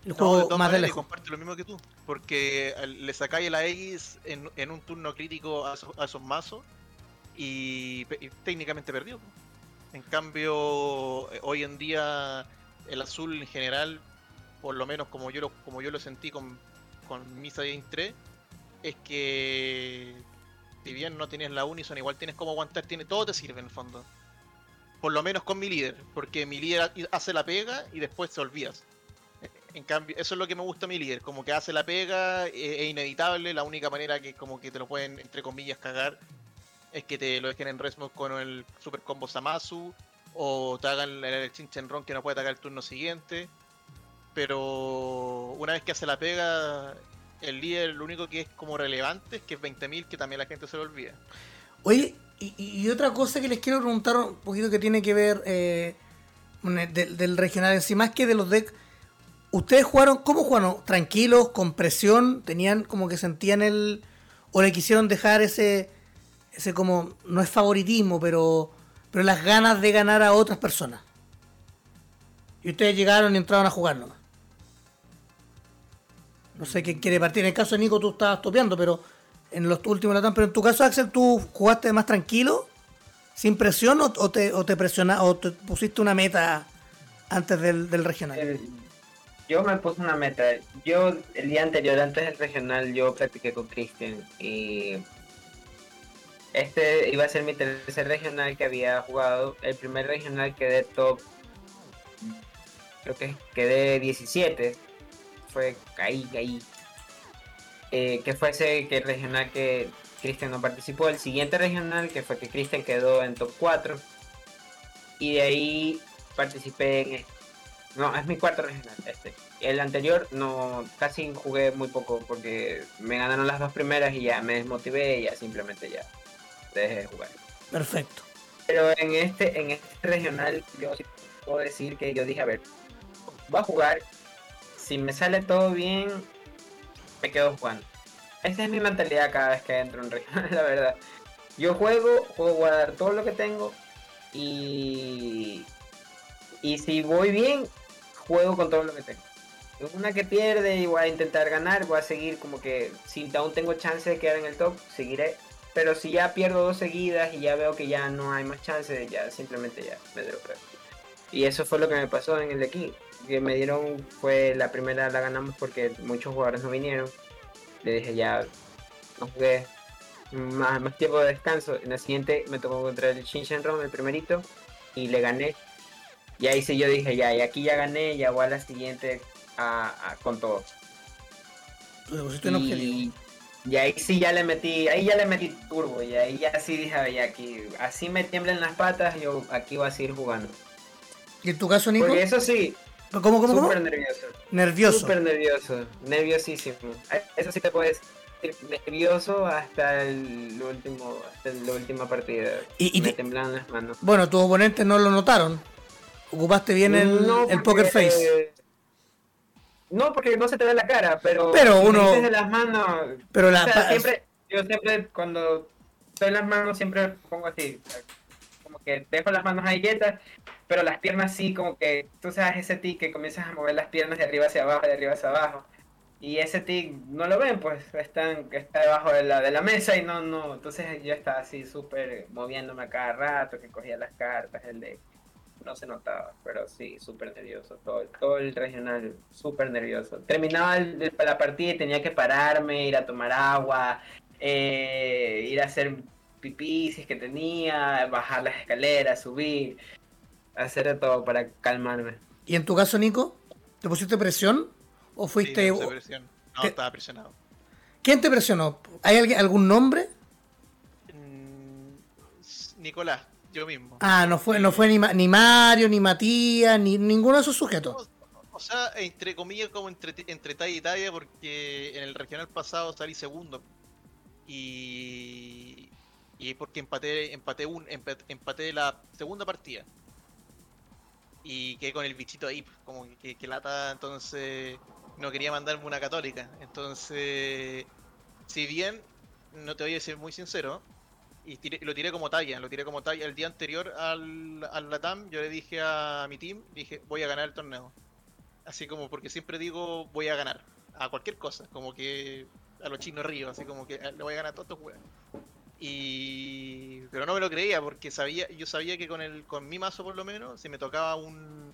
el juego más de comparte lo mismo que tú, porque le sacáis la X en, en, un turno crítico a, esos, mazos y, técnicamente perdió. En cambio, eh, hoy en día el azul en general, por lo menos como yo lo, como yo lo sentí con, con Misa 3, es que si bien no tienes la Unison, igual tienes como aguantar, tiene, todo te sirve en el fondo. Por lo menos con mi líder, porque mi líder hace la pega y después te olvidas. En cambio, eso es lo que me gusta a mi líder, como que hace la pega, e, es, inevitable, la única manera que como que te lo pueden, entre comillas, cagar es que te lo dejen en Resmo con el super combo Samasu, o te hagan el Chinchenron que no puede atacar el turno siguiente. Pero una vez que hace la pega, el líder lo único que es como relevante es que es 20.000, que también la gente se lo olvida. Oye, y, otra cosa que les quiero preguntar un poquito que tiene que ver eh, del, regional en más que de los decks ¿Ustedes jugaron, cómo jugaron? ¿Tranquilos, con presión? ¿Tenían como que sentían el... o le quisieron dejar ese, ese como, no es favoritismo, pero pero las ganas de ganar a otras personas. Y ustedes llegaron y entraron a jugar nomás. No sé quién quiere partir. En el caso de Nico tú estabas topeando, pero en los últimos Latam, pero en tu caso, Axel, tú jugaste más tranquilo, sin presión, o, te, o o te pusiste una meta antes del, regional. Eh, yo me puse una meta. Yo el día anterior, antes del regional, yo practiqué con Christian y este iba a ser mi tercer regional que había jugado. El primer regional quedé top, creo que quedé 17. Fue ahí, ahí. Eh, que fue ese que regional que Christian no participó. El siguiente regional que fue que Christian quedó en top 4. Y de ahí participé en este. No, es mi cuarto regional este. El anterior no, casi jugué muy poco porque me ganaron las dos primeras y ya me desmotivé y ya simplemente ya deje de jugar. Perfecto. Pero en este, en este regional, yo sí puedo decir que yo dije, a ver, voy a jugar. Si me sale todo bien, me quedo jugando. Esa es mi mentalidad cada vez que entro en regional, la verdad. Yo juego, juego a dar todo lo que tengo y, y si voy bien, juego con todo lo que tengo. Una que pierde y voy a intentar ganar, voy a seguir como que si aún tengo chance de quedar en el top, seguiré pero si ya pierdo dos seguidas y ya veo que ya no hay más chances, ya simplemente ya me dropeo. Y eso fue lo que me pasó en el de aquí. Que me dieron, fue la primera la ganamos porque muchos jugadores no vinieron. Le dije ya, no jugué más, tiempo de descanso. En la siguiente me tocó contra el Shinshenron, el primerito, y le gané. Y ahí sí yo dije ya, y aquí ya gané, ya voy a la siguiente a, con todo. Y, y ahí sí ya le metí, ahí ya le metí turbo, y ahí ya sí dije, ya aquí, así me tiemblan las patas, yo aquí voy a seguir jugando. ¿Y en tu caso, Nico? Porque eso sí. ¿Cómo, cómo, Súper nervioso. Nervioso. Súper nervioso, nerviosísimo. Eso sí te puedes nervioso hasta el último, hasta la última partida. Y, me temblan las manos. Bueno, tus oponentes no lo notaron. Ocupaste bien el, el poker face. No, porque no se te ve la cara, pero. Pero uno. de las manos. Pero la. siempre, yo siempre, cuando estoy en las manos, siempre pongo así. Como que dejo las manos ahí quietas, pero las piernas sí, como que tú sabes ese tic que comienzas a mover las piernas de arriba hacia abajo, de arriba hacia abajo. Y ese tic no lo ven, pues están, está debajo de la, de la mesa y no, no. Entonces yo estaba así súper moviéndome a cada rato, que cogía las cartas, el de no se notaba, pero sí, súper nervioso. Todo, todo el regional, súper nervioso. Terminaba la partida y tenía que pararme, ir a tomar agua, eh, ir a hacer pipí si es que tenía, bajar las escaleras, subir, hacer de todo para calmarme. ¿Y en tu caso, Nico? ¿Te pusiste presión? ¿O fuiste.? Sí, presión. No, estaba presionado. ¿Quién te presionó? ¿Hay alguien, algún nombre? Mm, Nicolás yo mismo. Ah, no fue, no fue ni, ni Mario, ni Matías, ni ninguno de esos sujetos. O, sea, entre comillas, como entre, entre talla y talla, porque en el regional pasado salí segundo. Y. Y porque empaté, empaté, un, empaté, la segunda partida. Y quedé con el bichito ahí, como que, que lata, entonces no quería mandarme una católica. Entonces, si bien, no te voy a decir muy sincero, y lo tiré como talla, lo tiré como talla. El día anterior al, al Latam yo le dije a mi team, dije, voy a ganar el torneo. Así como porque siempre digo, voy a ganar. A cualquier cosa, como que a los chinos río, así como que le voy a ganar a todos estos juegos. Y... Pero no me lo creía porque sabía, yo sabía que con el con mi mazo por lo menos, si me tocaba un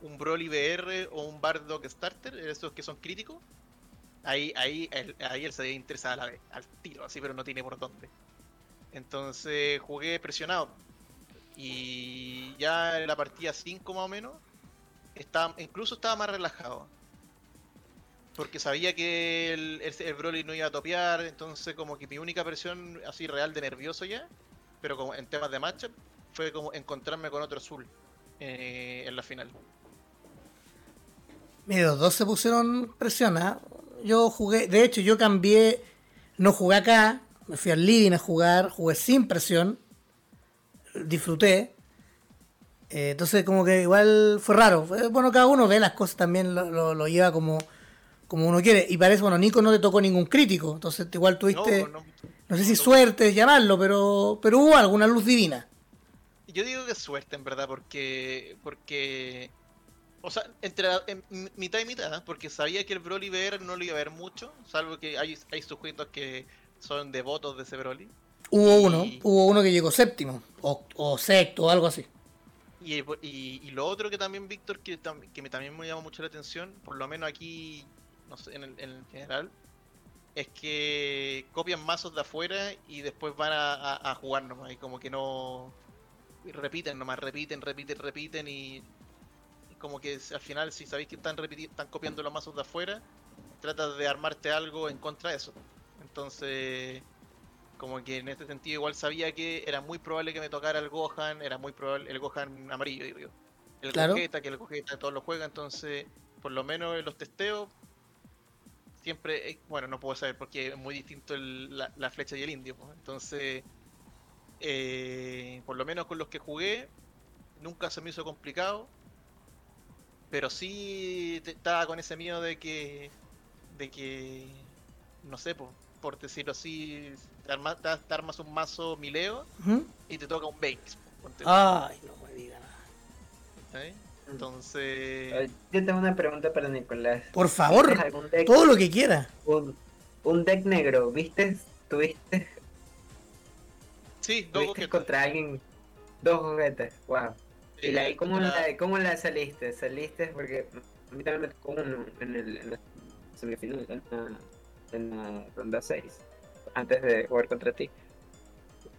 un Broly VR o un Bardock Starter, esos que son críticos, ahí, ahí, ahí él se había interesado a la vez, al tiro, así, pero no tiene por dónde. Entonces jugué presionado. Y ya en la partida 5 más o menos, estaba, incluso estaba más relajado. Porque sabía que el, Broly no iba a topear, entonces como que mi única presión así real de nervioso ya, pero como en temas de matchup, fue como encontrarme con otro azul eh, en la final. Mira, los dos se pusieron presión. ¿ah? Yo jugué, de hecho yo cambié, no jugué acá, me fui al living a jugar, jugué sin presión, disfruté. Eh, entonces como que igual fue raro. Bueno, cada uno ve las cosas también, lo, lo, lleva como, como uno quiere. Y parece, bueno, Nico no te tocó ningún crítico, entonces igual tuviste, no, sé si suerte llamarlo, pero, pero hubo alguna luz divina. Yo digo que es suerte, en verdad, porque. porque o sea, entre mitad y mitad, ¿eh? porque sabía que el Broly VR no lo iba a ver mucho, salvo que hay, hay sujetos que son devotos de ese Broly. Hubo uno, hubo uno que llegó séptimo, o, o sexto, o algo así. Y, y, lo otro que también, Víctor, que, que me, también me llama mucho la atención, por lo menos aquí, no sé, en el, en general, es que copian mazos de afuera y después van a, a, jugar nomás, y como que no repiten nomás, repiten, repiten, repiten y como que al final si sabéis que están repitiendo, están copiando los mazos de afuera, tratas de armarte algo en contra de eso. Entonces, como que en este sentido igual sabía que era muy probable que me tocara el Gohan, era muy probable el Gohan amarillo, digo yo. El claro. que el Gogeta todos lo juega, entonces por lo menos en los testeos siempre, eh, bueno, no puedo saber porque es muy distinto la, flecha y el indio, entonces eh, por lo menos con los que jugué nunca se me hizo complicado pero sí estaba con ese miedo de que. de que. no sé, por, por decirlo así, te, armas un mazo mileo y te toca un base. Ay, no me digas nada. Entonces. Yo tengo una pregunta para Nicolás. Por favor, todo lo que quiera. Un, un deck negro, ¿viste? ¿Tuviste? Sí, dos ¿Tuviste contra alguien? Dos juguetes, wow. ¿Y la, cómo, la, cómo la saliste? ¿Saliste? Porque a mí también me tocó uno en, el, en la semifinal, en la, en la ronda 6, antes de jugar contra ti.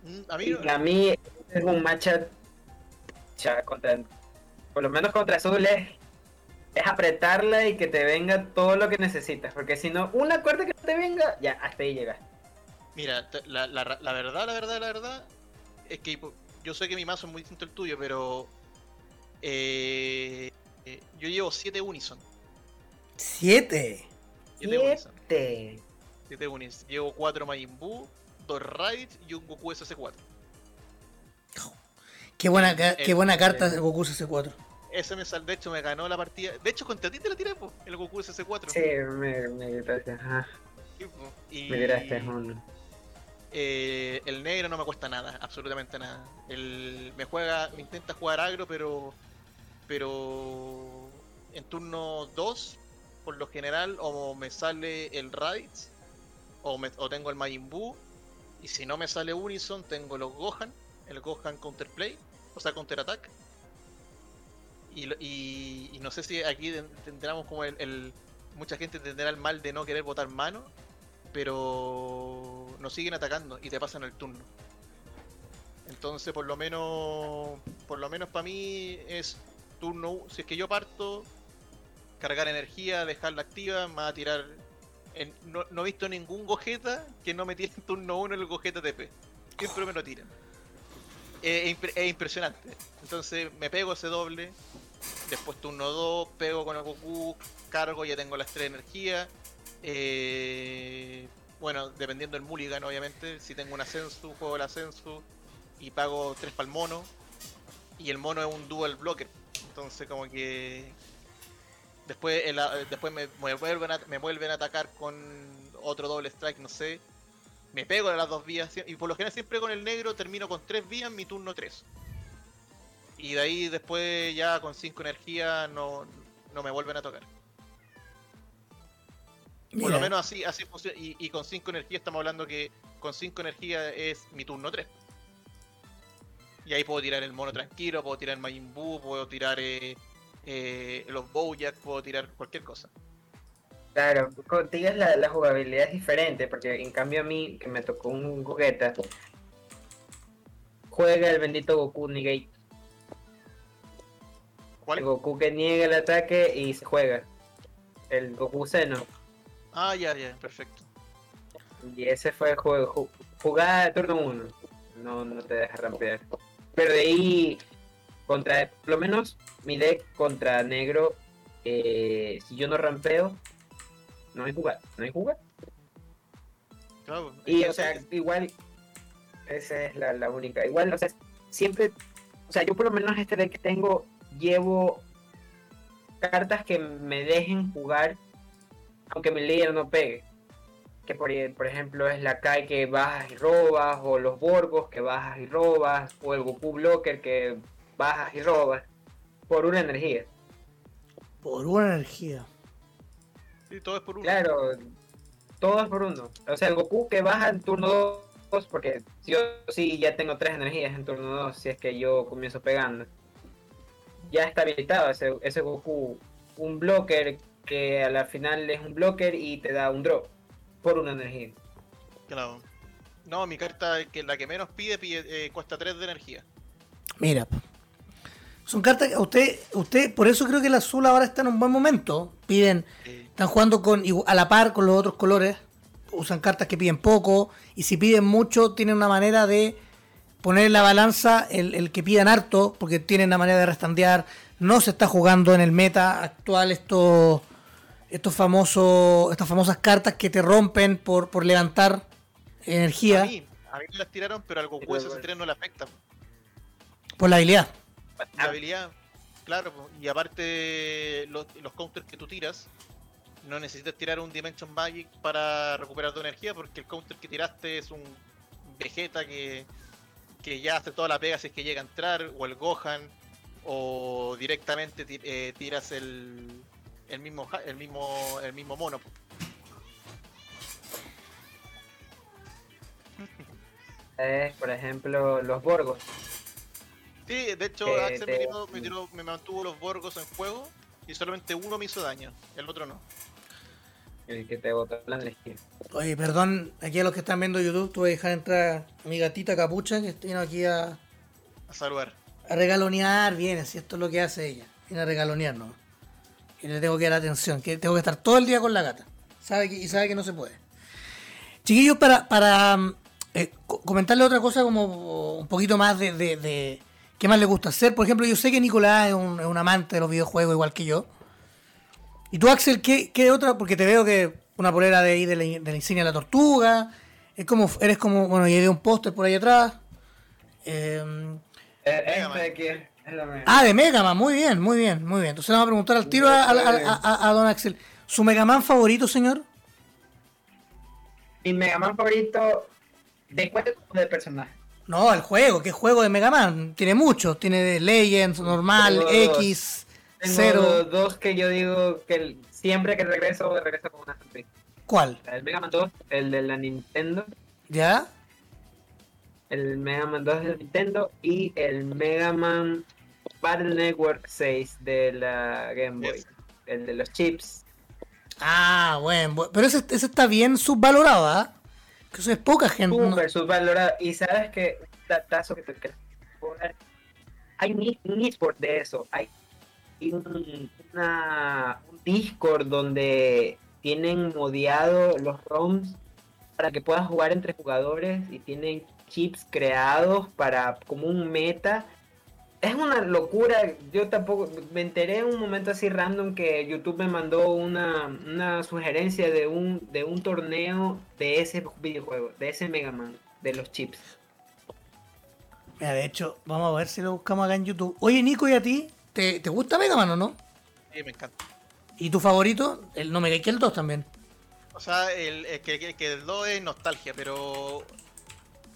Mm, a mí, y a mí es un matchup, ya, contra, por lo menos contra Azul es, es apretarla y que te venga todo lo que necesitas, porque si no, una cuerda que te venga, ya, hasta ahí llegas. Mira, la, la, la verdad, la verdad, la verdad, es que yo sé que mi mazo es muy distinto al tuyo, pero eh, eh, yo llevo 7 Unison. ¿7? 7 7 Unison. Llevo 4 Majin Buu, 2 Raid y un Goku SC4. Qué buena, qué buena carta de Goku SC4. Ese me sal, de hecho me ganó la partida. De hecho, contra ti te la tiré, po, el Goku SC4. Sí, me, me gracias. Ajá. y, me gracias, uno. Eh, el negro no me cuesta nada, absolutamente nada. El, me juega, me intenta jugar agro, pero pero en turno 2, por lo general, o me sale el Raditz, o, me, o tengo el Majin Buu, y si no me sale Unison, tengo los Gohan, el Gohan Counterplay, o sea, Counter Attack. Y, no sé si aquí tendremos como el, Mucha gente tendrá el mal de no querer botar mano, pero nos siguen atacando y te pasan el turno. Entonces, por lo menos, por lo menos para mí es turno, si es que yo parto, cargar energía, dejarla activa, va a tirar. no, he visto ningún Gogeta que no me tire en turno 1 el Gogeta TP. Siempre me lo tiran. Es, impresionante. Entonces me pego ese doble. Después turno 2, pego con el Goku, cargo, ya tengo las 3 energías. Eh, bueno, dependiendo del mulligan, obviamente. Si tengo un ascenso, juego el ascenso y pago 3 para el mono. Y el mono es un dual blocker. Entonces como que después después me, vuelven a, me vuelven a atacar con otro doble strike, no sé. Me pego de las dos vías y por lo general siempre con el negro termino con tres vías mi turno 3. Y de ahí después ya con 5 energía no, no me vuelven a tocar. Por lo menos así, así funciona. Y, con 5 energía estamos hablando que con 5 energía es mi turno 3. Y ahí puedo tirar el mono tranquilo, puedo tirar el Majin Buu, puedo tirar eh, eh, los Bojack, puedo tirar cualquier cosa. Claro, contigo la, la jugabilidad es diferente, porque en cambio a mí, que me tocó un Gogeta, juega el bendito Goku Negate. ¿Cuál? El Goku que niega el ataque y se juega. El Goku Seno. Ah, ya, ya, perfecto. Y ese fue el juego, jugada de turno 1. No, no te deja rampear. Pero de ahí, contra, por lo menos mi deck contra negro, eh, si yo no rampeo, no hay jugar, no hay jugar. y o sea, igual, esa es la, única. Igual, o sea, siempre, o sea, yo por lo menos este deck que tengo, llevo cartas que me dejen jugar, aunque mi líder no pegue. que por, por ejemplo es la Kai que bajas y robas, o los Borgos que bajas y robas, o el Goku Blocker que bajas y robas, por una energía. Por una energía. Sí, todo es por uno. Claro, todo es por uno. O sea, el Goku que baja en turno 2, porque yo sí ya tengo tres energías en turno 2, si es que yo comienzo pegando. Ya está habilitado ese, ese Goku, un blocker que a la final es un blocker y te da un drop por una energía. Claro. No, mi carta, que la que menos pide, pide eh, cuesta 3 de energía. Mira. Son cartas que usted, usted, por eso creo que el azul ahora está en un buen momento. Piden, están jugando con a la par con los otros colores. Usan cartas que piden poco. Y si piden mucho, tienen una manera de poner en la balanza el, el que pidan harto, porque tienen una manera de restandear. No se está jugando en el meta actual estos estos famosos, estas famosas cartas que te rompen por, por levantar energía. A mí, a mí las tiraron, pero al Goku ese se no le afecta. Por la habilidad. La habilidad, claro, y aparte los, los counters que tú tiras, no necesitas tirar un Dimension Magic para recuperar tu energía, porque el counter que tiraste es un Vegeta que, que ya hace toda la pega si es que llega a entrar, o el Gohan, o directamente eh, tiras el, el mismo el mismo el mismo mono. Eh, por ejemplo, los Borgos. Sí, de hecho, Axel me, mantuvo los Borgos en juego y solamente uno me hizo daño, el otro no. El que te botó la energía. Oye, perdón, aquí a los que están viendo YouTube, tuve que dejar entrar a mi gatita capucha que vino aquí a. A saludar. A regalonear, viene, si esto es lo que hace ella. Viene a regalonearnos y le tengo que dar atención, que tengo que estar todo el día con la gata. Sabe que, y sabe que no se puede. Chiquillos, para, para mm, eh, comentarle otra cosa como un poquito más de, de, qué más le gusta hacer. Por ejemplo, yo sé que Nicolás es un, es un amante de los videojuegos igual que yo. ¿Y tú, Axel, qué, qué otra? Porque te veo que una polera de ahí de la, de la insignia de la tortuga. Es como, eres como, bueno, y un póster por ahí atrás. Eh, eh, este Ah, de Mega Man, muy bien, muy bien, muy bien. Entonces le vamos a preguntar al tiro a, Don Axel. ¿Su Mega Man favorito, señor? Mi Mega Man favorito de juego o de personaje. No, el juego, ¿qué juego de Mega Man? Tiene muchos, tiene Legends, normal, X, Cero. Dos que yo digo que siempre que regreso, regreso con una ¿Cuál? El Mega Man 2, el de la Nintendo. ¿Ya? El Mega Man 2 de Nintendo y el Mega Man Battle Network 6 de la Game Boy, el de los chips. Ah, bueno, pero ese, está bien subvalorado, ¿ah? Que eso es poca gente. Super subvalorado. Y sabes que un datazo que te hay un, eSport de eso. Hay un, una, un Discord donde tienen modiado los ROMs para que puedas jugar entre jugadores y tienen chips creados para como un meta es una locura. Yo tampoco me enteré en un momento así random que YouTube me mandó una, sugerencia de un, de un torneo de ese videojuego, de ese Mega Man, de los chips. Mira, de hecho, vamos a ver si lo buscamos acá en YouTube. Oye, Nico, ¿y a ti? ¿Te, gusta Mega Man o no? Sí, me encanta. ¿Y tu favorito? El, no me que el 2 también. O sea, el, que, que el 2 es nostalgia, pero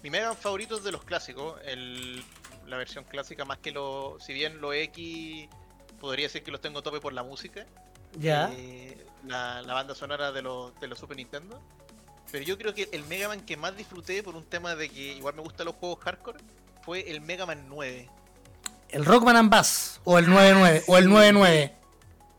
mi Mega Man favorito es de los clásicos. El la versión clásica, más que lo. Si bien lo X podría ser que los tengo tope por la música. Ya. Eh, la, banda sonora de los, de los Super Nintendo. Pero yo creo que el Mega Man que más disfruté por un tema de que igual me gustan los juegos hardcore fue el Mega Man 9. El Rockman and Bass, o el 99, o el 99.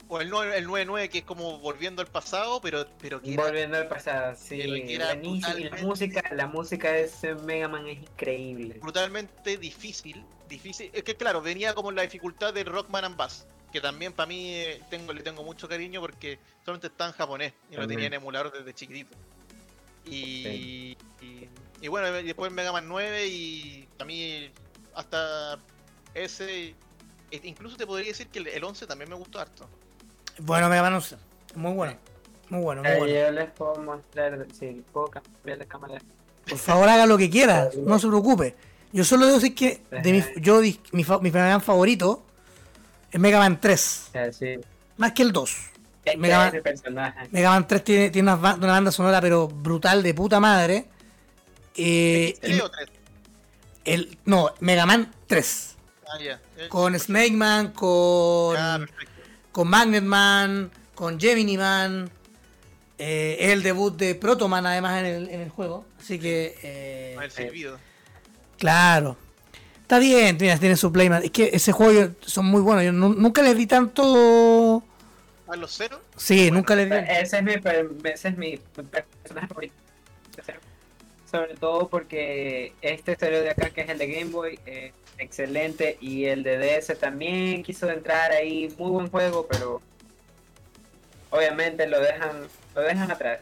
O el, 9, el 9-9 que es como volviendo al pasado, pero, pero que Volviendo al pasado, sí. la, música, la música de ese Mega Man es increíble. Brutalmente difícil. difícil Es que claro, venía como la dificultad de Rockman and Bass. Que también para mí eh, tengo, le tengo mucho cariño porque solamente está en japonés y lo tenía en emulador desde chiquitito. Y, y, bueno, después Mega Man 9 y a mí hasta ese... E incluso te podría decir que el 11 también me gustó harto. Bueno, Mega Man 11. Muy bueno. Muy bueno, muy bueno. Yo les puedo mostrar, si puedo cambiar la cámara. Por favor, haga lo que quiera, no se preocupe. Yo solo debo decir que de mi, yo, mi, mi Mega Man favorito es Mega Man 3. Sí. Más que el 2. Mega Man, 3 tiene, tiene una, banda sonora pero brutal de puta madre. Eh, o 3? El, no, Mega Man 3. Ah, con Snake Man, con, con Magnet Man, con Gemini Man. Eh, es el debut de Proto Man además en el, en el juego. Así que... Eh, claro. Está bien, tiene, su playmat. Es que ese juego son muy buenos. Yo nunca les di tanto ¿A los cero? Sí, nunca le Ese es mi, ese es mi personaje favorito. Sobre todo porque este serio de acá, que es el de Game Boy, es excelente. Y el de DS también quiso entrar ahí. Muy buen juego, pero obviamente lo dejan, lo dejan atrás.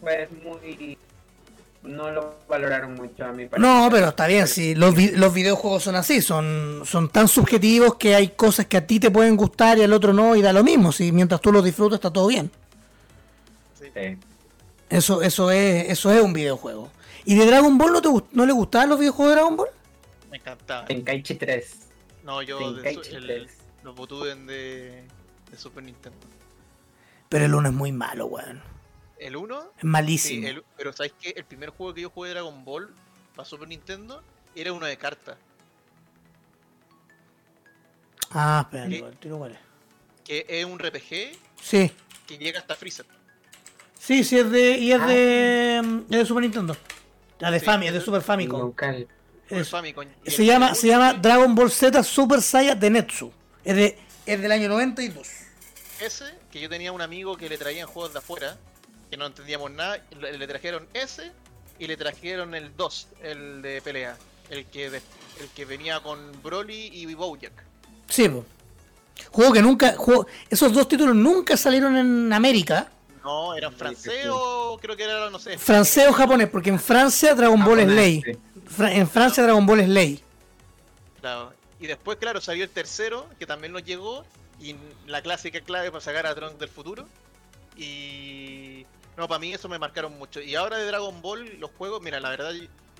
Pues muy no lo valoraron mucho a mí. No, pero está bien, sí, los, los videojuegos son así, son, son tan subjetivos que hay cosas que a ti te pueden gustar y al otro no, y da lo mismo, si mientras tú los disfrutas está todo bien. Sí. Eso, eso, es, eso es un videojuego. ¿Y de Dragon Ball no, te, no le gustaban los videojuegos de Dragon Ball? Me encantaba. Kaichi 3. No, yo de el, los Botuden de, de Super Nintendo. Pero el uno es muy malo, weón. ¿El 1? Es malísimo. pero ¿sabes qué? El primer juego que yo jugué de Dragon Ball para Super Nintendo era uno de cartas. Ah, espera, el tiro cuál es. Que es un RPG. Sí. Que llega hasta Freezer. Sí, sí, es de. Y es ah, de. Es de Super Nintendo. La de sí, es de Super Famicom. Se, llama, se llama Dragon Ball Z Super Saiyan de Netsu. Es, de, es del año 92. Ese, que yo tenía un amigo que le traían juegos de afuera que no entendíamos nada, le, trajeron ese y le trajeron el 2, el de pelea, el que el que venía con Broly y Bojack. Sí, juego que nunca, juego, esos dos títulos nunca salieron en América. No, eran francés o creo que era, no sé. Francés o japonés, porque en Francia Dragon Ball es ley. En Francia Dragon Ball es ley. Claro. Y después, claro, salió el tercero, que también nos llegó, y la clásica clave para sacar a Trunks del futuro. Y no, para mí eso me marcaron mucho. Y ahora de Dragon Ball, los juegos, mira, la verdad,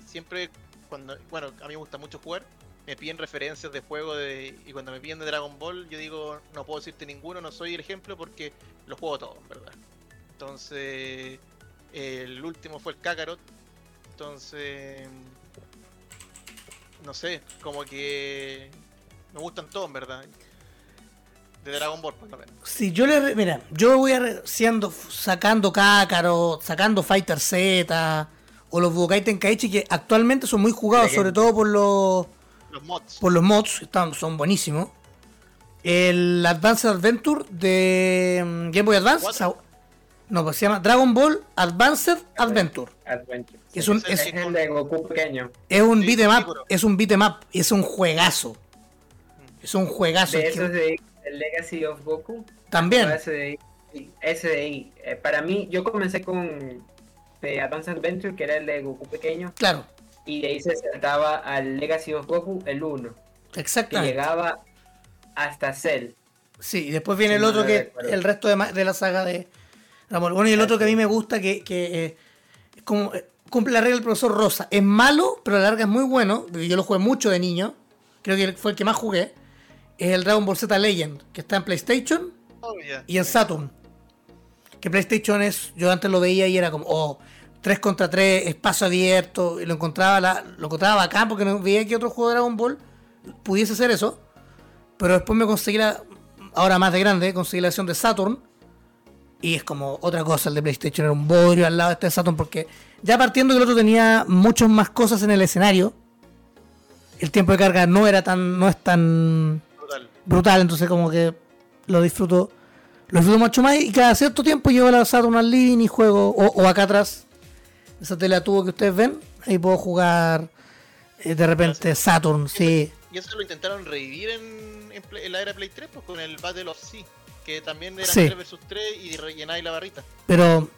siempre cuando, bueno, a mí me gusta mucho jugar, me piden referencias de juego de, y cuando me piden de Dragon Ball, yo digo, no puedo decirte ninguno, no soy el ejemplo porque los juego todos, ¿verdad? Entonces, el último fue el Kakarot. Entonces, no sé, como que me gustan todos, ¿verdad? de Dragon Ball, por lo menos. Si yo le. Mira, yo voy a siendo, sacando Kakarot, sacando Fighter Z o los Budokai Tenkaichi que actualmente son muy jugados, sobre todo por los. Los mods. Por los mods, están, son buenísimos. El Advanced Adventure de mm, Game Boy Advance. No, pues se llama Dragon Ball Advanced Adventure. Adventure. Es un es, el de Goku pequeño. Es un sí, beatmap, es un beatmap, es un juegazo. Es un juegazo. De de el Legacy of Goku. También. SDI. Eh, para mí, yo comencé con The Advanced Adventure, que era el de Goku pequeño. Claro. Y de ahí se saltaba al Legacy of Goku, el 1. Exacto. Que llegaba hasta Cell. Sí, y después viene el otro que el resto de, la saga de Bueno, y el otro que a mí me gusta, que, que eh, como, eh, cumple la regla del profesor Rosa. Es malo, pero a la larga es muy bueno. Yo lo jugué mucho de niño. Creo que fue el que más jugué es el Dragon Ball Z Legend, que está en PlayStation oh, y en Saturn. Que PlayStation es, yo antes lo veía y era como, oh, 3 contra 3, espacio abierto, y lo encontraba, la, lo encontraba bacán porque no veía que otro juego de Dragon Ball pudiese hacer eso. Pero después me conseguí la, ahora más de grande, conseguí la versión de Saturn. Y es como otra cosa, el de PlayStation era un bodrio al lado de este Saturn porque ya partiendo que el otro tenía muchas más cosas en el escenario, el tiempo de carga no era tan, no es tan brutal, entonces como que lo disfruto lo disfruto mucho más y cada cierto tiempo llevo la Saturn al living y juego, o, acá atrás, esa tele tubo que ustedes ven, ahí puedo jugar eh, de repente Saturn, sí. Y eso lo intentaron revivir en, en, la era Play 3, pues con el Battle of Sea, que también era 3 vs 3 y rellenáis la barrita. Pero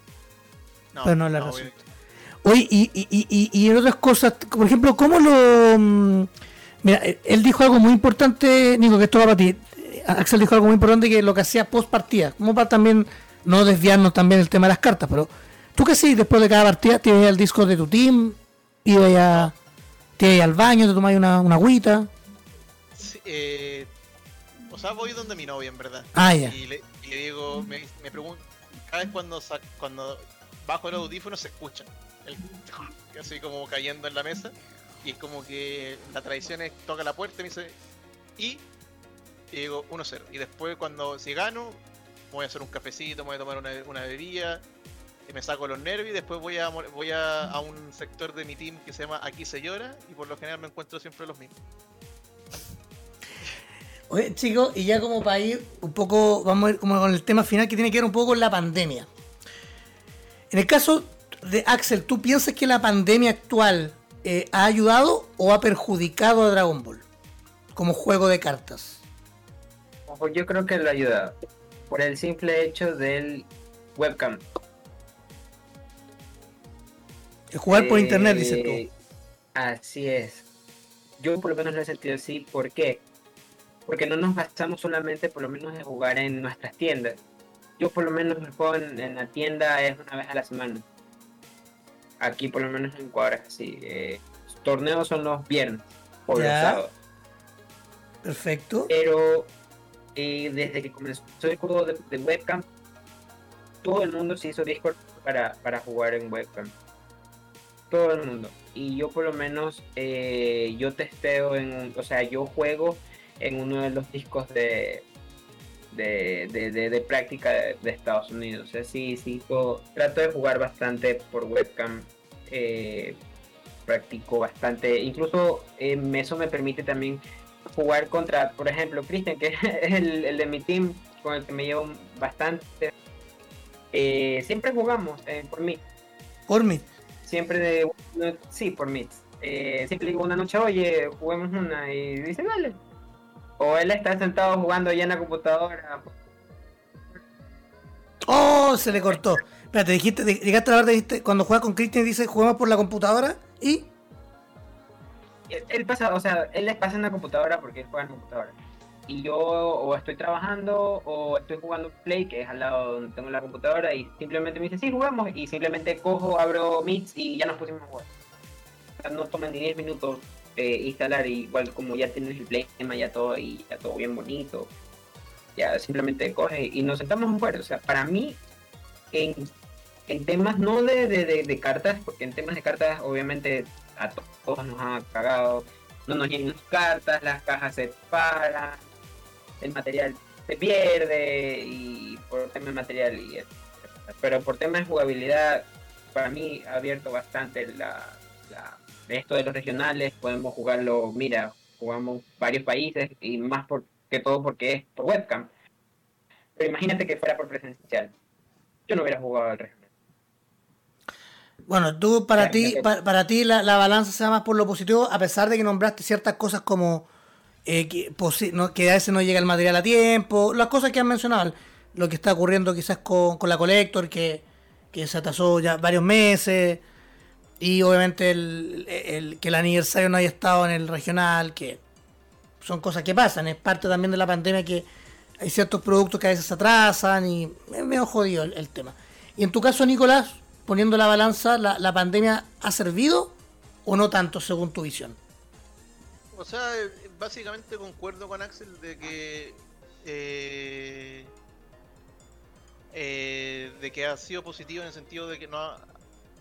no, pero no la no, Oye, y, y, y, y, en otras cosas, por ejemplo, ¿cómo lo... Mm, Mira, eh, él dijo algo muy importante, Nico, que esto va para ti. Axel dijo algo muy importante que lo que hacía post partida, como para también no desviarnos también el tema de las cartas, pero tú que sí, después de cada partida te ibas al disco de tu team, ibas a, te ibas al baño, te tomabas una, una agüita. eh, sea, voy donde mi novia, en verdad. Ah, ya. Y, le, y le digo, me, me pregunto, cada vez cuando, cuando bajo el audífono se escucha. El, así como cayendo en la mesa. Y es como que la tradición es toca la puerta y me dice, y, y digo 1-0. Y después cuando si gano, voy a hacer un cafecito, voy a tomar una, una bebida, y me saco los nervios y después voy a voy a, a un sector de mi team que se llama Aquí se llora y por lo general me encuentro siempre los mismos. Oye, chicos, y ya como para ir un poco, vamos a ir como con el tema final que tiene que ver un poco con la pandemia. En el caso de Axel, ¿tú piensas que la pandemia actual eh, ha ayudado o ha perjudicado a Dragon Ball como juego de cartas? Yo creo que lo ha ayudado. Por el simple hecho del webcam. El jugar por Eh, internet, dices tú. Así es. Yo por lo menos lo he sentido así. ¿Por qué? Porque no nos basamos solamente por lo menos en jugar en nuestras tiendas. Yo por lo menos el juego en, en la tienda es una vez a la semana. Aquí por lo menos en Ecuador es así. eh, los torneos son los viernes o los sábados. Perfecto. Pero eh, desde que comenzó el juego de, de webcam, todo el mundo se hizo Discord para, para jugar en webcam. Todo el mundo. Y yo por lo menos, eh, yo testeo en, o sea, yo juego en uno de los discos de, de, de, de- de práctica de, Estados Unidos. O sea, sí, sí, yo trato de jugar bastante por webcam. eh, practico bastante. Incluso eh, eso me permite también jugar contra, por ejemplo, Christian, que es el, el de mi team, con el que me llevo bastante. Eh, siempre jugamos eh, por mí, Por mí. siempre de. sí, por mí. Eh, siempre digo una noche, oye, juguemos una, y dice, dale. O él está sentado jugando allá en la computadora. Oh, se le cortó. Espérate, dijiste, llegaste a la parte, cuando juegas con Christian dice juguemos por la computadora y. Él, él pasa, o sea, él les pasa en la computadora porque él juega en la computadora. Y yo o estoy trabajando o estoy jugando Play, que es al lado donde tengo la computadora, y simplemente me dice, sí, jugamos. Y simplemente cojo, abro Meets y ya nos pusimos a jugar. O sea, no toman ni 10 minutos eh, instalar, igual como ya tienes el Play, ya todo, y ya todo bien bonito. Ya simplemente coge y nos sentamos a jugar. O sea, para mí, en, en temas no de, de, de- cartas, porque en temas de cartas obviamente a to- todos nos han cagado, no nos llegan las cartas, las cajas se paran, el material se pierde y por tema de material y etcétera. pero por tema de jugabilidad para mí ha abierto bastante la- esto de los regionales podemos jugarlo mira jugamos varios países y más por, que todo porque es por webcam. Pero imagínate que fuera por presencial. Yo no hubiera jugado al regional. Bueno, tú, para ti, ya te- pa- para, ti la, la balanza se va más por lo positivo, a pesar de que nombraste ciertas cosas como eh, que, posi- no- que a veces no llega el material a tiempo, las cosas que han mencionado, lo que está ocurriendo quizás con, con la Collector, que, que se atrasó ya varios meses, y obviamente el, que el aniversario no haya estado en el regional, que son cosas que pasan, es parte también de la pandemia que hay ciertos productos que a veces se atrasan y es medio jodido el, tema. Y en tu caso, Nicolás, poniendo la balanza, ¿la, pandemia ha servido o no tanto según tu visión? O sea, básicamente concuerdo con Axel de que eh, eh, de que ha sido positivo en el sentido de que no ha,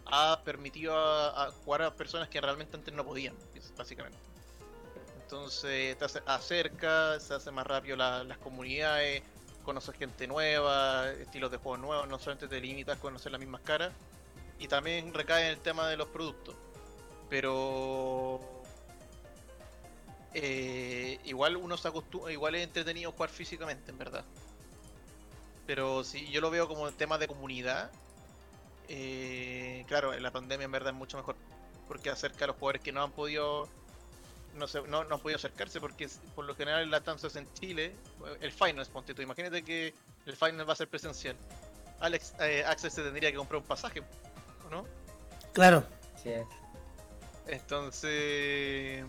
ha permitido a, jugar a personas que realmente antes no podían, básicamente. Entonces te acerca, se hace más rápido la- las comunidades, conoces gente nueva, estilos de juego nuevos, no solamente te limitas a conocer las mismas caras. Y también recae en el tema de los productos. Pero eh, igual uno se acostumbra, igual es entretenido jugar físicamente, en verdad. Pero si yo lo veo como tema de comunidad, eh, claro, en la pandemia en verdad es mucho mejor porque acerca a los jugadores que no han podido no, se, no, no han podido acercarse porque es- por lo general en las danzas en Chile, el Finals, ponte tú, imagínate que el Final va a ser presencial. Alex, eh, Axel se tendría que comprar un pasaje, ¿o ¿no? Claro. Sí, es. Entonces,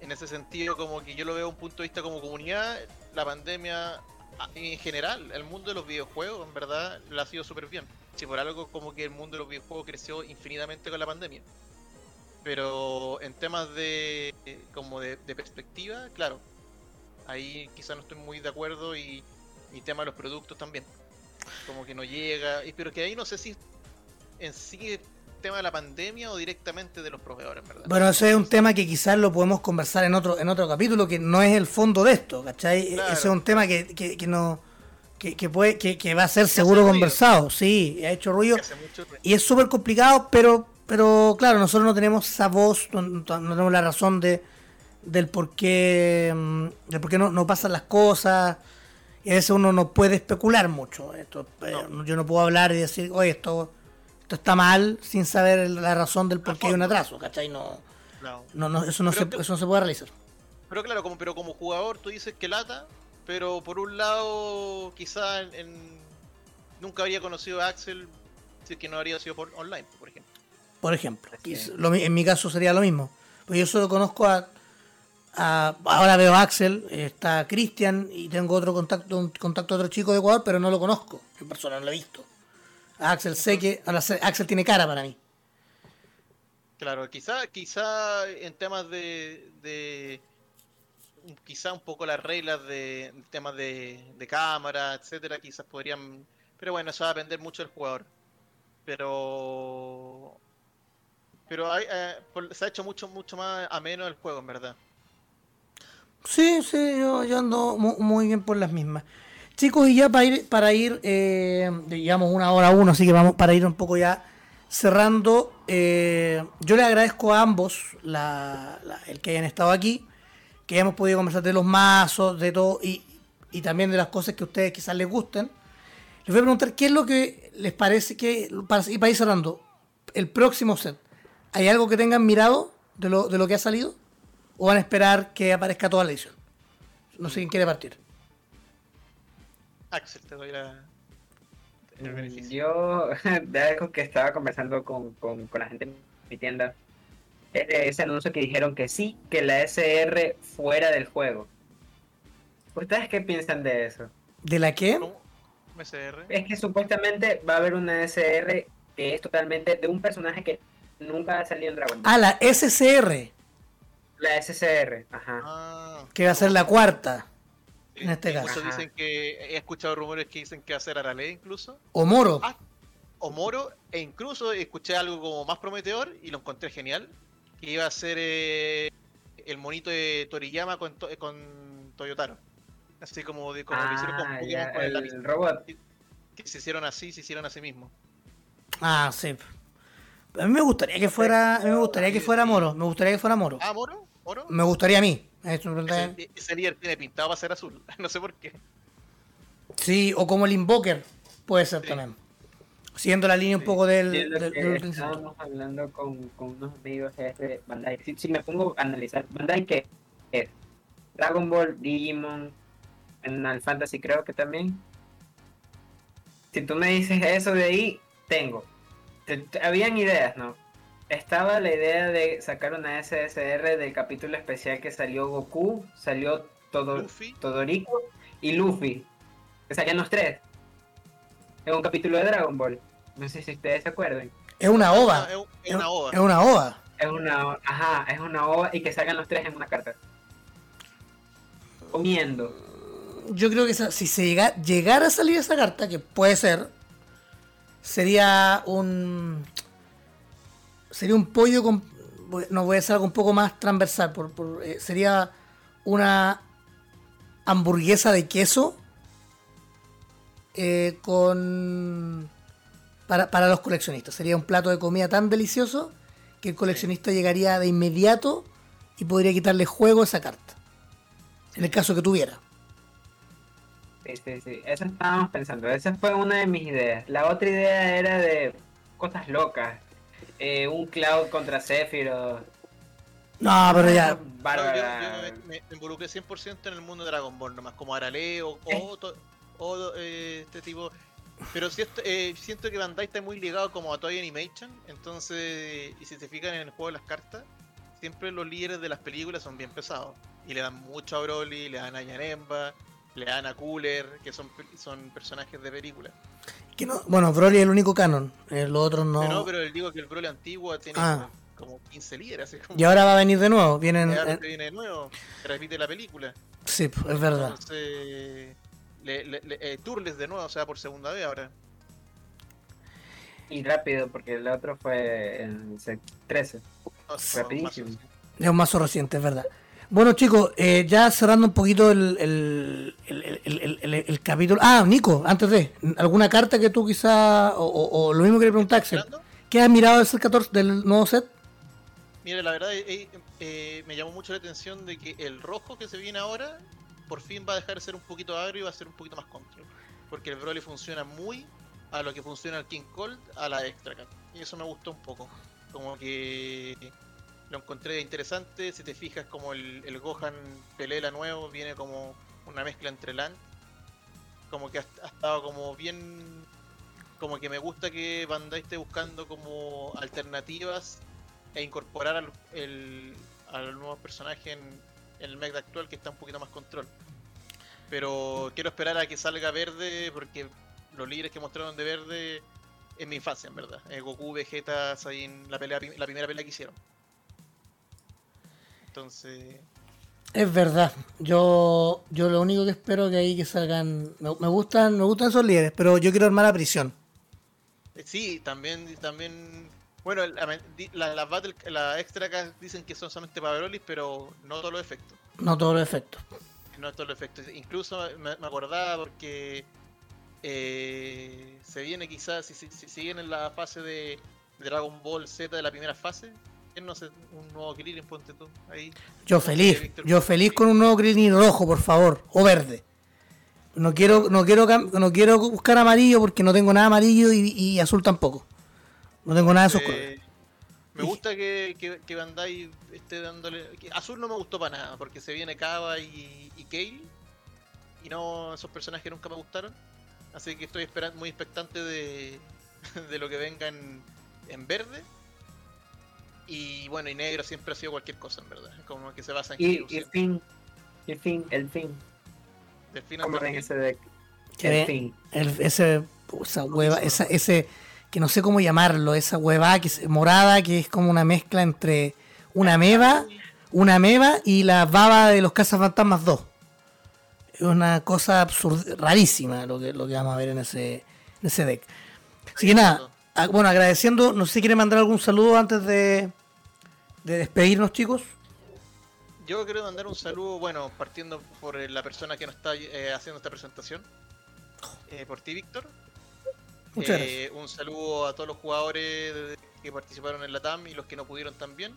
en ese sentido, como que yo lo veo un punto de vista como comunidad, la pandemia en general, el mundo de los videojuegos, en verdad, lo ha sido súper bien. Si por algo como que el mundo de los videojuegos creció infinitamente con la pandemia. Pero en temas de como de, de perspectiva, claro, ahí quizás no estoy muy de acuerdo y, y tema de los productos también. Como que no llega, y, pero que ahí no sé si en sí tema de la pandemia o directamente de los proveedores, ¿verdad? Bueno, ese es un tema que quizás lo podemos conversar en otro en otro capítulo, que no es el fondo de esto, ¿cachai? Ese es un tema que, que, no... Que, puede, que, va a ser seguro conversado, sí, ha hecho ruido. Y es súper complicado, pero pero claro, nosotros no tenemos esa voz, no, tenemos la razón de del por qué, mm, del por qué no, no pasan las cosas. Y a veces uno no puede especular mucho. Esto, eh, Yo no puedo hablar y decir, oye, esto está mal sin saber la razón del por qué hay un atraso, ¿cachai? No, no. no, eso, no se, eso no se puede realizar. Pero claro, como, pero como jugador tú dices que lata, pero por un lado quizá en, nunca habría conocido a Axel si es que no habría sido por online, por ejemplo. Por ejemplo, en mi caso sería lo mismo. Pues yo solo conozco a, ahora veo a Axel, está Cristian y tengo otro contacto, un contacto de otro chico de Ecuador, pero no lo conozco en persona, no lo he visto. Axel sé que Axel tiene cara para mí. Claro, quizá, quizá en temas de, de quizá un poco las reglas de temas de, cámara, etcétera, quizás podrían, pero bueno, eso va a depender mucho del jugador. Pero pero eh, se ha hecho mucho mucho más ameno el juego, en verdad. Sí, sí, yo, yo ando muy bien por las mismas. Chicos, y ya para ir, para ir eh, digamos, una hora uno, así que vamos para ir un poco ya cerrando. Eh, yo le agradezco a ambos el que hayan estado aquí, que hayamos podido conversar de los mazos, de todo, y, también de las cosas que a ustedes quizás les gusten. Les voy a preguntar qué es lo que les parece que, para, y para ir cerrando, el próximo set, ¿hay algo que tengan mirado de lo, de lo que ha salido? ¿O van a esperar que aparezca toda la edición? No sé quién quiere partir. Axel, te doy la. Mm, yo, de algo que estaba conversando con, con, la gente en mi tienda, ese anuncio que dijeron que sí, que la SR fuera del juego. ¿Ustedes qué piensan de eso? ¿De la qué? SR. Es que supuestamente va a haber una SR que es totalmente de un personaje que nunca ha salido en Dragon Ball. Ah, la SCR. La SCR, ajá. Ah. que va a ser la cuarta. En este caso. dicen que he escuchado rumores que dicen que va a ser Arale incluso. O Moro. Ah, o Moro, e incluso escuché algo como más prometedor y lo encontré genial. Que iba a ser eh, el monito de Toriyama con, con Toyotaro. Así como, de, como lo hicieron con ah, Pokémon el, robot. Que, se hicieron así, se hicieron a sí mismo. Ah, sí. A mí me gustaría que fuera, a mí me gustaría que fuera Moro, me gustaría que fuera Moro. Ah, Moro, Moro. Me gustaría a mí. Ese, líder tiene pintado para ser azul, no sé por qué. Sí, o como el Invoker, puede ser también. Siguiendo la línea un poco del. estábamos hablando con, con, unos amigos de Bandai. Si, me pongo a analizar, Bandai que es Dragon Ball, Digimon, Final Fantasy creo que también. Si tú me dices eso de ahí, tengo. habían ideas, ¿no? estaba la idea de sacar una SSR del capítulo especial que salió Goku, salió todo, Todorico y Luffy. Que salían los tres. Es un capítulo de Dragon Ball. No sé si ustedes se acuerdan. Es una ova. Es, una ova. Es una ova. Es una, ajá, es una ova y que salgan los tres en una carta. Comiendo. Yo creo que si se llega, llegara a salir esa carta, que puede ser, sería un sería un pollo con. No voy a hacer algo un poco más transversal. Por, eh, sería una hamburguesa de queso eh, con. Para, para, los coleccionistas. Sería un plato de comida tan delicioso que el coleccionista llegaría de inmediato y podría quitarle juego a esa carta. En el caso que tuviera. Sí, sí, sí. Eso estábamos pensando. Esa fue una de mis ideas. La otra idea era de cosas locas eh, un Cloud contra Sephiroth. No, pero ya. yo, me, involucré 100% en el mundo de Dragon Ball, nomás como Arale o, o, eh, este tipo. Pero eh, siento que Bandai está muy ligado como a Toy Animation, entonces, y si se fijan en el juego de las cartas, siempre los líderes de las películas son bien pesados. Y le dan mucho a Broly, le dan a Yanemba, le dan a Cooler, que son, son personajes de película bueno, Broly es el único canon, eh, los otros no. Pero no, pero digo que el Broly antiguo tiene ah. como 15 líderes. Y ahora va a venir de nuevo. Vienen, ahora viene de nuevo, repite la película. Sí, es verdad. Entonces, le, le, eh, Turles de nuevo, o sea, por segunda vez ahora. Y rápido, porque el otro fue en 13. Rapidísimo. Es un mazo reciente, es verdad. Bueno, chicos, eh, ya cerrando un poquito el, el, capítulo. Ah, Nico, antes de, ¿alguna carta que tú quizá, o, lo mismo que le pregunté Axel, ¿qué has mirado del 14 del nuevo set? Mire, la verdad, eh, eh, me llamó mucho la atención de que el rojo que se viene ahora, por fin va a dejar de ser un poquito agrio y va a ser un poquito más control. Porque el Broly funciona muy a lo que funciona el King Cold, a la extra Y eso me gustó un poco. Como que lo encontré interesante. Si te fijas, como el, Gohan Pelela nuevo viene como una mezcla entre LAN. Como que ha, estado como bien. Como que me gusta que Bandai esté buscando como alternativas e incorporar al, el, al nuevo personaje en, en el mech actual que está un poquito más control. Pero quiero esperar a que salga verde porque los líderes que mostraron de verde en mi infancia, en verdad. Eh, Goku, Vegeta, en la pelea, la primera pelea que hicieron. Entonces. Es verdad. Yo, yo lo único que espero que ahí que salgan. Me, gustan, me gustan esos líderes, pero yo quiero armar la prisión. Eh, sí, también, también. Bueno, las la, battle, la extra acá dicen que son solamente para Broly, pero no todos los efectos. No todos los efectos. No todos los efectos. Incluso me, acordaba porque eh, se viene quizás, si, si, siguen en la fase de Dragon Ball Z de la primera fase, no sé, un nuevo Krillin, ponte tú ahí. Yo feliz, yo feliz con un nuevo Krillin rojo, por favor, o verde. No quiero, no quiero, no quiero buscar amarillo porque no tengo nada amarillo y, azul tampoco. No tengo nada de esos eh, colores. Me gusta que, que, Bandai esté dándole. Azul no me gustó para nada, porque se viene Kaba y, y Kale. Y no, esos personajes nunca me gustaron. Así que estoy esperando, muy expectante de, de lo que venga en, en verde. Y bueno, y negro siempre ha sido cualquier cosa, en verdad. Como que se basa en. Y, el fin. El fin, el fin. El fin ¿Cómo ven ese deck? El fin. ese, esa hueva, esa, ese. Que no sé cómo llamarlo, esa hueva que es morada, que es como una mezcla entre una meva, una meva y la baba de los Fantasmas 2. Es una cosa absurda, rarísima lo que, lo que vamos a ver en ese, en ese deck. Así que nada, bueno, agradeciendo, no sé si quiere mandar algún saludo antes de, de despedirnos, chicos? Yo quiero mandar un saludo, bueno, partiendo por la persona que nos está eh, haciendo esta presentación, eh, por ti, Víctor. Eh, Un saludo a todos los jugadores que participaron en la TAM y los que no pudieron también.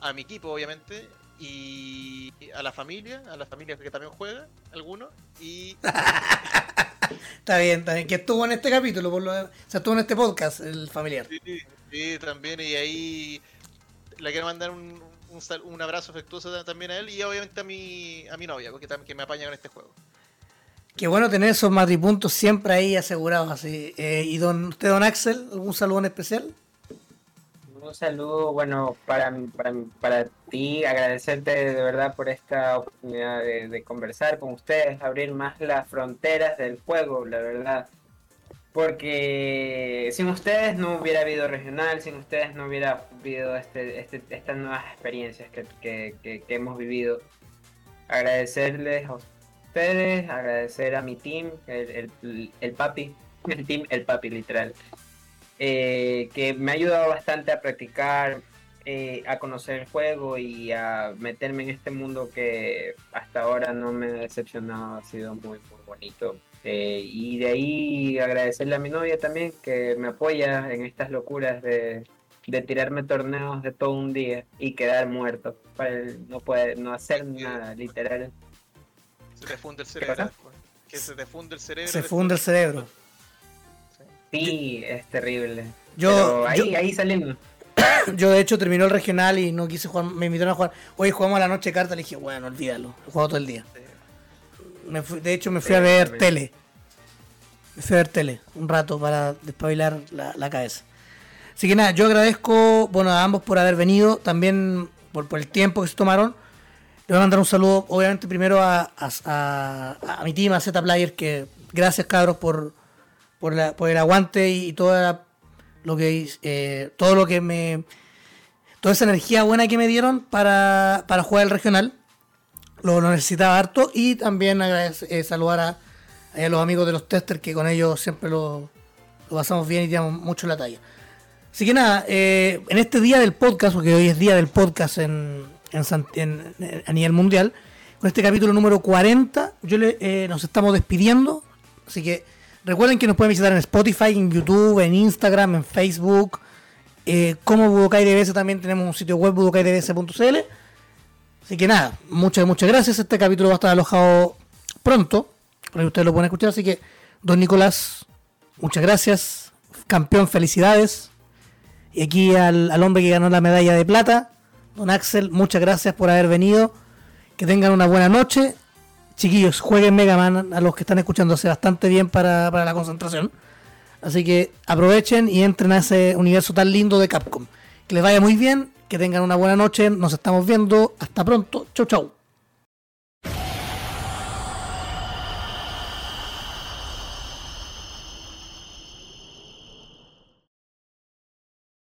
A, mi equipo, obviamente. Y a la familia, a la familia que también juega, algunos. Y. está bien, está bien. Que estuvo en este capítulo, por lo, o sea, estuvo en este podcast, el familiar. Sí, sí, también. Y ahí le quiero mandar un, un, abrazo afectuoso también a él y obviamente a mi, a mi novia, porque también que me apaña con este juego. Qué bueno tener esos matripuntos siempre ahí asegurados así. Eh, ¿Y don, usted, don Axel, algún saludo en especial? Un saludo, bueno, para, para, para ti, agradecerte de verdad por esta oportunidad de, conversar con ustedes, abrir más las fronteras del juego, la verdad porque sin ustedes no hubiera habido regional, sin ustedes no hubiera habido este, este, estas nuevas experiencias que, hemos vivido. Agradecerles a ustedes, agradecer a mi team, el, papi, el team, el papi literal, eh, que me ha ayudado bastante a practicar, eh, a conocer el juego y a meterme en este mundo que hasta ahora no me ha decepcionado, ha sido muy, muy bonito eh, y de ahí agradecerle a mi novia también que me apoya en estas locuras de, tirarme torneos de todo un día y quedar muerto. no puede no hacer nada, literal. Se te funde el cerebro. Que se te funde el cerebro. Se funde el cerebro. Sí, es terrible. Yo, ahí, ahí salimos. Yo de hecho terminó el regional y no quise jugar, me invitaron a jugar. Hoy jugamos a la noche carta, le dije, bueno, olvídalo, he jugado todo el día de hecho, me fui a ver tele. Me fui a ver tele un rato para despabilar la, cabeza. Así que nada, yo agradezco bueno, a ambos por haber venido, también por, el tiempo que se tomaron. Le voy a mandar un saludo, obviamente, primero a, a, mi team, a Z Player, que gracias, cabros, por, por, el aguante y, toda lo que eh, todo lo que me toda esa energía buena que me dieron para, para jugar el regional lo, necesitaba harto. Y también eh, saludar a, los amigos de los testers que con ellos siempre lo, pasamos bien y tiramos mucho la talla. Así que nada, eh, en este día del podcast, porque hoy es día del podcast en, a nivel mundial, con este capítulo número 40, yo le, eh, nos estamos despidiendo. Así que recuerden que nos pueden visitar en Spotify, en YouTube, en Instagram, en Facebook. Eh, como Budokai DBS también tenemos un sitio web budokaidbs.cl. Así que nada, muchas, muchas gracias. Este capítulo va a estar alojado pronto. Por ahí ustedes lo pueden escuchar. Así que, don Nicolás, muchas gracias. Campeón, felicidades. Y aquí al hombre que ganó la medalla de plata, don Axel, muchas gracias por haber venido. Que tengan una buena noche. Chiquillos, jueguen Mega Man a los que están escuchando hace bastante bien para, la concentración. Así que aprovechen y entren a ese universo tan lindo de Capcom. Que les vaya muy bien, que tengan una buena noche, nos estamos viendo, hasta pronto, chau chau.